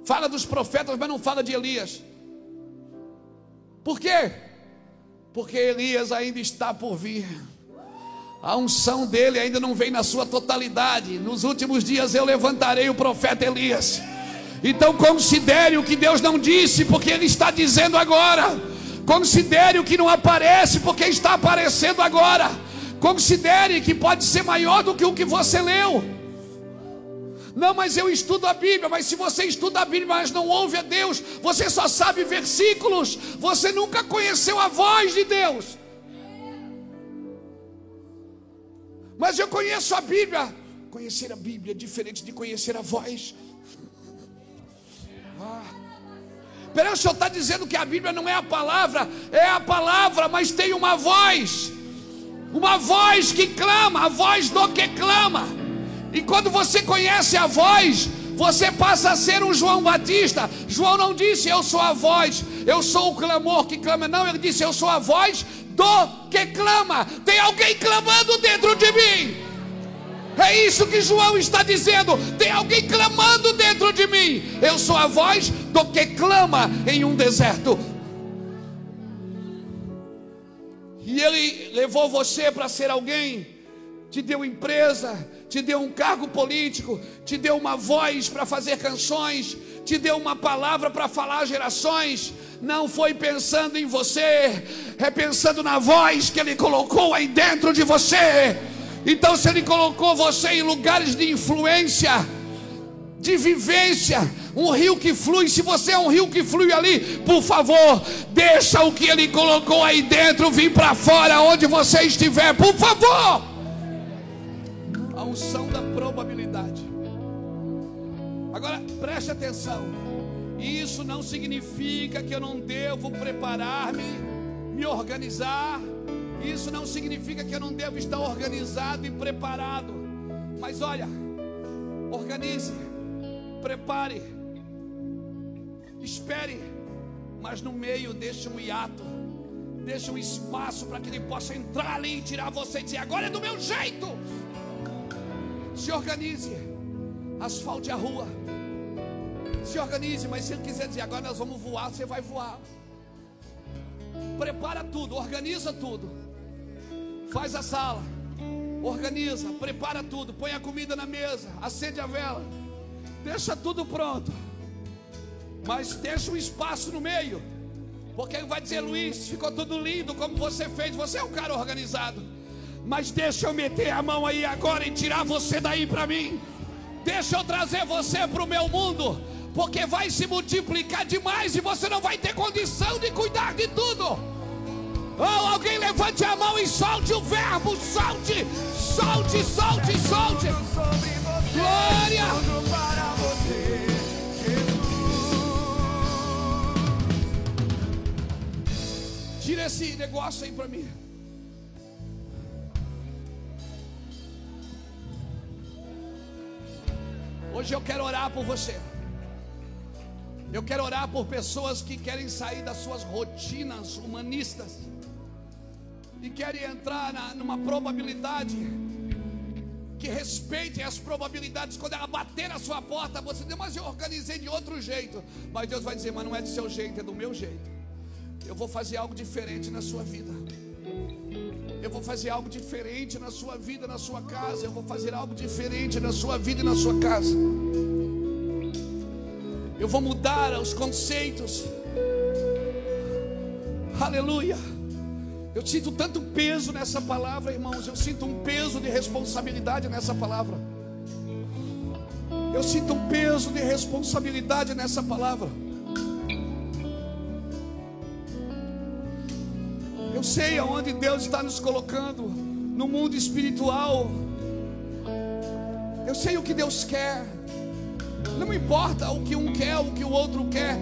Fala dos profetas, mas não fala de Elias. Por quê? Porque Elias ainda está por vir. A unção dele ainda não vem na sua totalidade. Nos últimos dias eu levantarei o profeta Elias. Então considere o que Deus não disse, porque Ele está dizendo agora. Considere o que não aparece, porque está aparecendo agora. Considere que pode ser maior do que o que você leu. Não, mas eu estudo a Bíblia. Mas se você estuda a Bíblia, mas não ouve a Deus, você só sabe versículos. Você nunca conheceu a voz de Deus. Mas eu conheço a Bíblia. Conhecer a Bíblia é diferente de conhecer a voz. Peraí, o senhor está dizendo que a Bíblia não é a palavra, é a palavra, mas tem uma voz, uma voz que clama, a voz do que clama. E quando você conhece a voz, você passa a ser um João Batista. João não disse eu sou a voz, eu sou o clamor que clama, não, ele disse eu sou a voz do que clama. Tem alguém clamando dentro de mim. É isso que João está dizendo. Tem alguém clamando dentro de mim. Eu sou a voz do que clama em um deserto. E ele levou você para ser alguém, te deu empresa, te deu um cargo político, te deu uma voz para fazer canções, te deu uma palavra para falar gerações. Não foi pensando em você, é pensando na voz que Ele colocou aí dentro de você. Então, se Ele colocou você em lugares de influência, de vivência, um rio que flui. Se você é um rio que flui ali, por favor, deixa o que Ele colocou aí dentro vir para fora, onde você estiver, por favor. A unção da probabilidade. Agora preste atenção. Isso não significa que eu não devo preparar-me, me organizar. Isso não significa que eu não devo estar organizado e preparado. Mas olha, organize, prepare, espere, mas no meio deixe um hiato, deixe um espaço para que ele possa entrar ali e tirar você e dizer: agora é do meu jeito. Se organize, asfalte a rua se organize, mas se ele quiser dizer agora nós vamos voar, você vai voar. Prepara tudo, organiza tudo. Faz a sala, organiza, prepara tudo, põe a comida na mesa, acende a vela, deixa tudo pronto. Mas deixa um espaço no meio. Porque vai dizer, Luiz, ficou tudo lindo como você fez, você é um cara organizado. Mas deixa eu meter a mão aí agora e tirar você daí para mim. Deixa eu trazer você para o meu mundo porque vai se multiplicar demais e você não vai ter condição de cuidar de tudo. Oh, alguém levante a mão e solte o verbo, solte, solte, solte, solte. Glória. Tira esse negócio aí para mim. Hoje eu quero orar por você. Eu quero orar por pessoas que querem sair das suas rotinas humanistas e querem entrar na, numa probabilidade que respeitem as probabilidades. Quando ela bater na sua porta, você diz, mas eu organizei de outro jeito. Mas Deus vai dizer, mas não é do seu jeito, é do meu jeito. Eu vou fazer algo diferente na sua vida. Eu vou fazer algo diferente na sua vida, na sua casa. Eu vou fazer algo diferente na sua vida e na sua casa. Eu vou mudar os conceitos. Aleluia. Eu sinto tanto peso nessa palavra, irmãos. Eu sinto um peso de responsabilidade nessa palavra. Eu sinto um peso de responsabilidade nessa palavra. Eu sei aonde Deus está nos colocando no mundo espiritual. Eu sei o que Deus quer. Não importa o que um quer, o que o outro quer.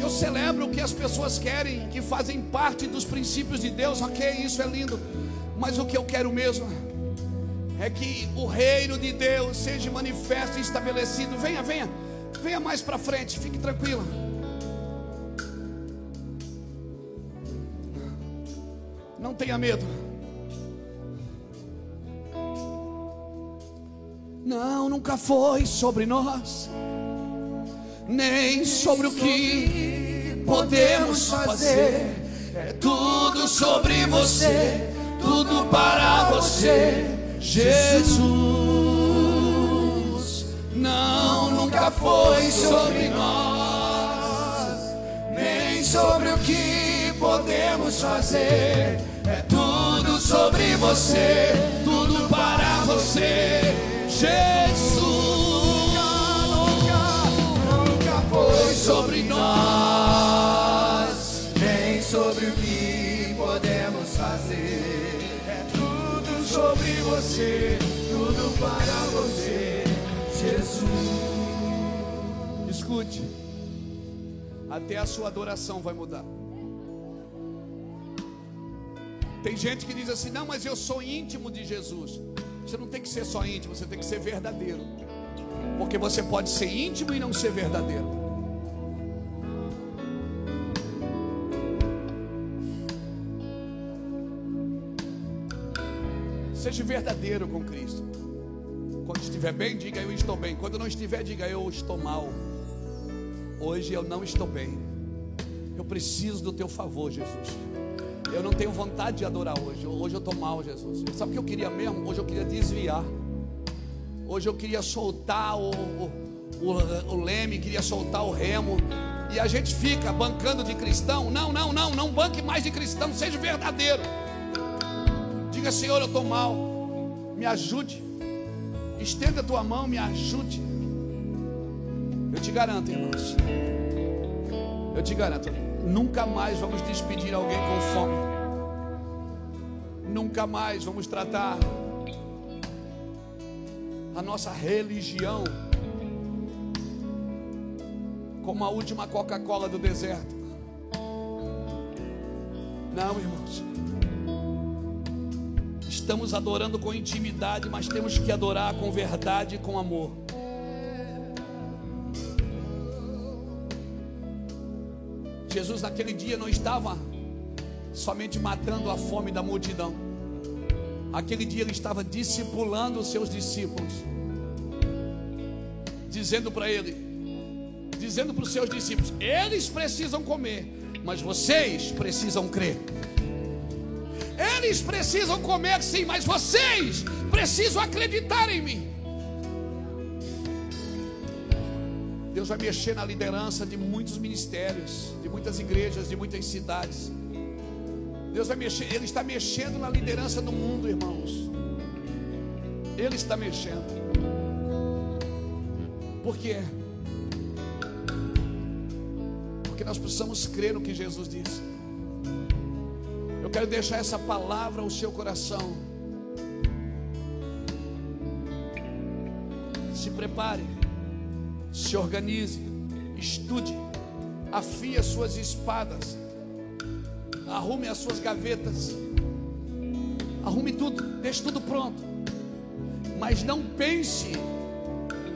Eu celebro o que as pessoas querem, que fazem parte dos princípios de Deus, ok, isso é lindo. Mas o que eu quero mesmo é que o reino de Deus seja manifesto e estabelecido. Venha, venha, venha mais para frente, fique tranquila. Não tenha medo. Não, nunca foi sobre nós nem sobre o que podemos fazer. É tudo sobre você, tudo para você, Jesus. Não, nunca foi sobre nós, nem sobre o que podemos fazer. É tudo sobre você, tudo para você, Jesus. Sobre nós, nem sobre o que podemos fazer. É tudo sobre você, tudo para você, Jesus. Escute, até a sua adoração vai mudar. Tem gente que diz assim: não, mas eu sou íntimo de Jesus. Você não tem que ser só íntimo, você tem que ser verdadeiro. Porque você pode ser íntimo e não ser verdadeiro. Seja verdadeiro com Cristo. Quando estiver bem, diga eu estou bem. Quando não estiver, diga eu estou mal. Hoje eu não estou bem. Eu preciso do teu favor, Jesus. Eu não tenho vontade de adorar hoje. Hoje eu estou mal, Jesus. Sabe o que eu queria mesmo? Hoje eu queria desviar. Hoje eu queria soltar o, o, o, o leme, queria soltar o remo. E a gente fica bancando de cristão. Não, não, não, não banque mais de cristão. Seja verdadeiro. Diga, Senhor, eu estou mal. Me ajude. Estenda a tua mão, me ajude. Eu te garanto, irmãos. Eu te garanto. Nunca mais vamos despedir alguém com fome. Nunca mais vamos tratar a nossa religião como a última Coca-Cola do deserto. Não, irmãos. Estamos adorando com intimidade, mas temos que adorar com verdade e com amor. Jesus naquele dia não estava somente matando a fome da multidão. Aquele dia ele estava discipulando os seus discípulos, dizendo para ele, dizendo para os seus discípulos: eles precisam comer, mas vocês precisam crer. Eles precisam comer sim, mas vocês precisam acreditar em mim. Deus vai mexer na liderança de muitos ministérios, de muitas igrejas, de muitas cidades. Deus vai mexer, Ele está mexendo na liderança do mundo, irmãos. Ele está mexendo. Por quê? Porque nós precisamos crer no que Jesus disse. Eu quero deixar essa palavra ao seu coração. Se prepare, se organize, estude, afie as suas espadas, arrume as suas gavetas, arrume tudo, deixe tudo pronto. Mas não pense,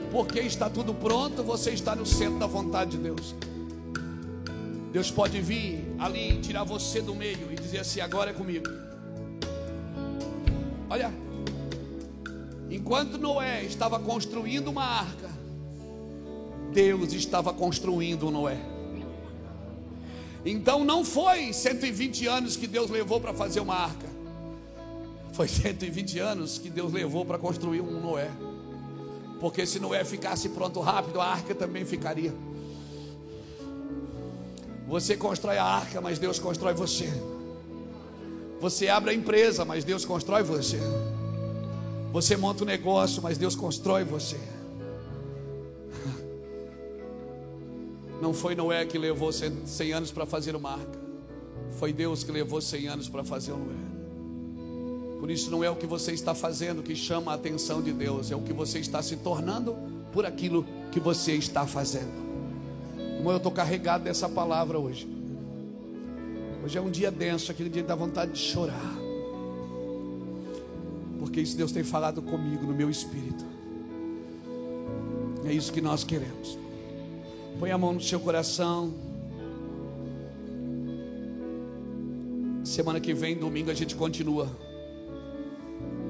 porque está tudo pronto, você está no centro da vontade de Deus. Deus pode vir ali tirar você do meio dizer assim: agora é comigo. Olha, enquanto Noé estava construindo uma arca, Deus estava construindo Noé. Então não foi 120 anos que Deus levou para fazer uma arca. Foi 120 anos que Deus levou para construir um Noé. Porque se Noé ficasse pronto rápido, a arca também ficaria. Você constrói a arca, mas Deus constrói você. Você abre a empresa, mas Deus constrói você. Você monta um negócio, mas Deus constrói você. Não foi Noé que levou 100 anos para fazer uma arca. Foi Deus que levou 100 anos para fazer o Noé. Por isso não é o que você está fazendo que chama a atenção de Deus, é o que você está se tornando por aquilo que você está fazendo. Como eu estou carregado dessa palavra hoje. Hoje é um dia denso, aquele dia dá vontade de chorar. Porque isso Deus tem falado comigo no meu espírito. É isso que nós queremos. Põe a mão no seu coração. Semana que vem, domingo, a gente continua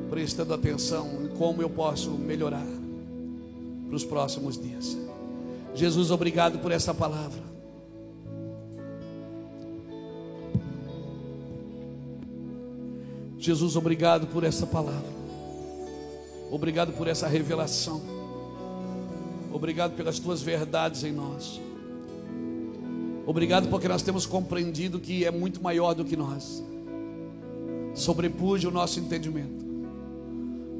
prestando atenção em como eu posso melhorar. para os próximos dias. Jesus, obrigado por essa palavra. Jesus, obrigado por essa palavra. Obrigado por essa revelação. Obrigado pelas tuas verdades em nós. Obrigado porque nós temos compreendido que é muito maior do que nós. Sobrepuja o nosso entendimento.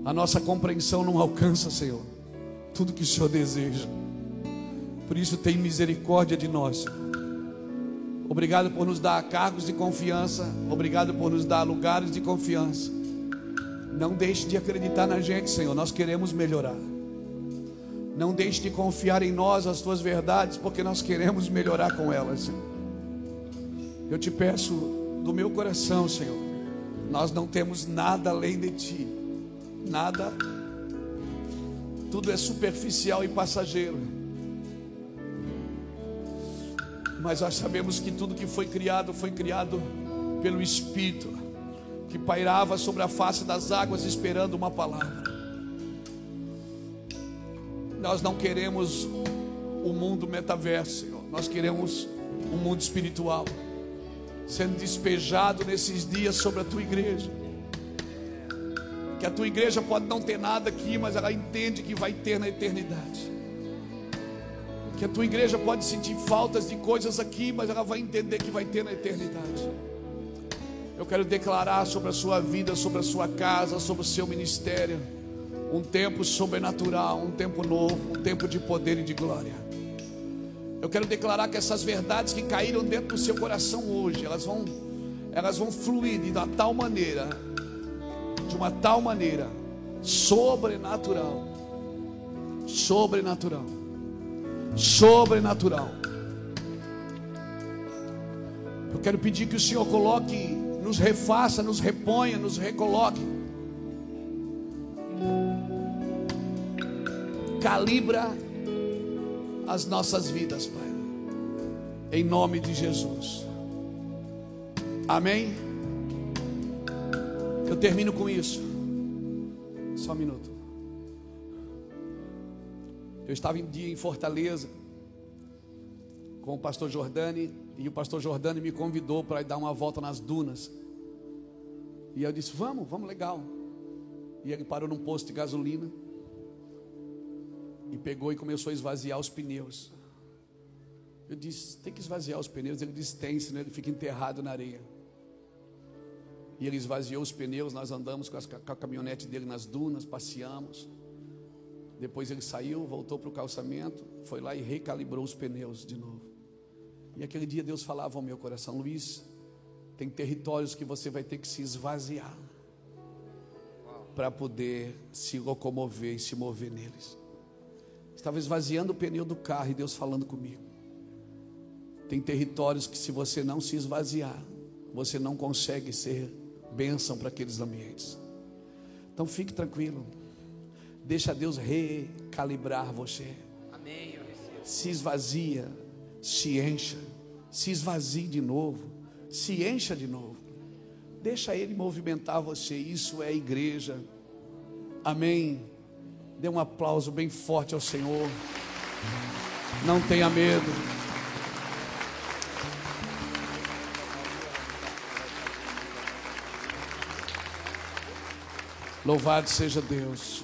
A nossa compreensão não alcança, Senhor, tudo que o Senhor deseja. Por isso, tem misericórdia de nós. Obrigado por nos dar cargos de confiança. Obrigado por nos dar lugares de confiança. Não deixe de acreditar na gente, Senhor. Nós queremos melhorar. Não deixe de confiar em nós, as tuas verdades, porque nós queremos melhorar com elas. Eu te peço do meu coração, Senhor. Nós não temos nada além de ti. Nada. Tudo é superficial e passageiro. Mas nós sabemos que tudo que foi criado foi criado pelo Espírito, que pairava sobre a face das águas esperando uma palavra. Nós não queremos o mundo metaverso, Senhor. Nós queremos um mundo espiritual sendo despejado nesses dias sobre a tua igreja. Que a tua igreja pode não ter nada aqui, mas ela entende que vai ter na eternidade. Que a tua igreja pode sentir faltas de coisas aqui, mas ela vai entender que vai ter na eternidade. Eu quero declarar sobre a sua vida, sobre a sua casa, sobre o seu ministério um tempo sobrenatural, um tempo novo, um tempo de poder e de glória. Eu quero declarar que essas verdades que caíram dentro do seu coração hoje, elas vão, elas vão fluir de uma tal maneira, de uma tal maneira sobrenatural, sobrenatural, sobrenatural. Eu quero pedir que o Senhor coloque, nos refaça, nos reponha, nos recoloque calibra as nossas vidas, Pai. Em nome de Jesus. Amém? Eu termino com isso. Só um minuto. Eu estava em dia em Fortaleza com o pastor Jordani e o pastor Jordani me convidou para dar uma volta nas dunas. E eu disse: "Vamos, vamos legal". E ele parou num posto de gasolina e pegou e começou a esvaziar os pneus. Eu disse: tem que esvaziar os pneus. Ele disse: tem, senão ele fica enterrado na areia. E ele esvaziou os pneus. Nós andamos com, as, com a caminhonete dele nas dunas, passeamos. Depois ele saiu, voltou para o calçamento, foi lá e recalibrou os pneus de novo. E aquele dia Deus falava ao meu coração: Luiz, tem territórios que você vai ter que se esvaziar para poder se locomover e se mover neles. Estava esvaziando o pneu do carro e Deus falando comigo. Tem territórios que, se você não se esvaziar, você não consegue ser bênção para aqueles ambientes. Então fique tranquilo. Deixa Deus recalibrar você. Amém. Se esvazia, se encha, se esvazie de novo, se encha de novo. Deixa Ele movimentar você. Isso é igreja. Amém. Dê um aplauso bem forte ao Senhor. Não tenha medo. Louvado seja Deus.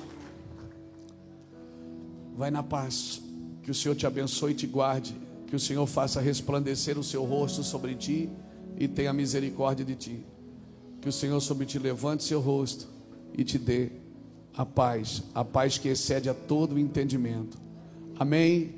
Vai na paz. Que o Senhor te abençoe e te guarde. Que o Senhor faça resplandecer o seu rosto sobre ti e tenha misericórdia de ti. Que o Senhor sobre ti levante seu rosto e te dê a paz, a paz que excede a todo o entendimento. Amém.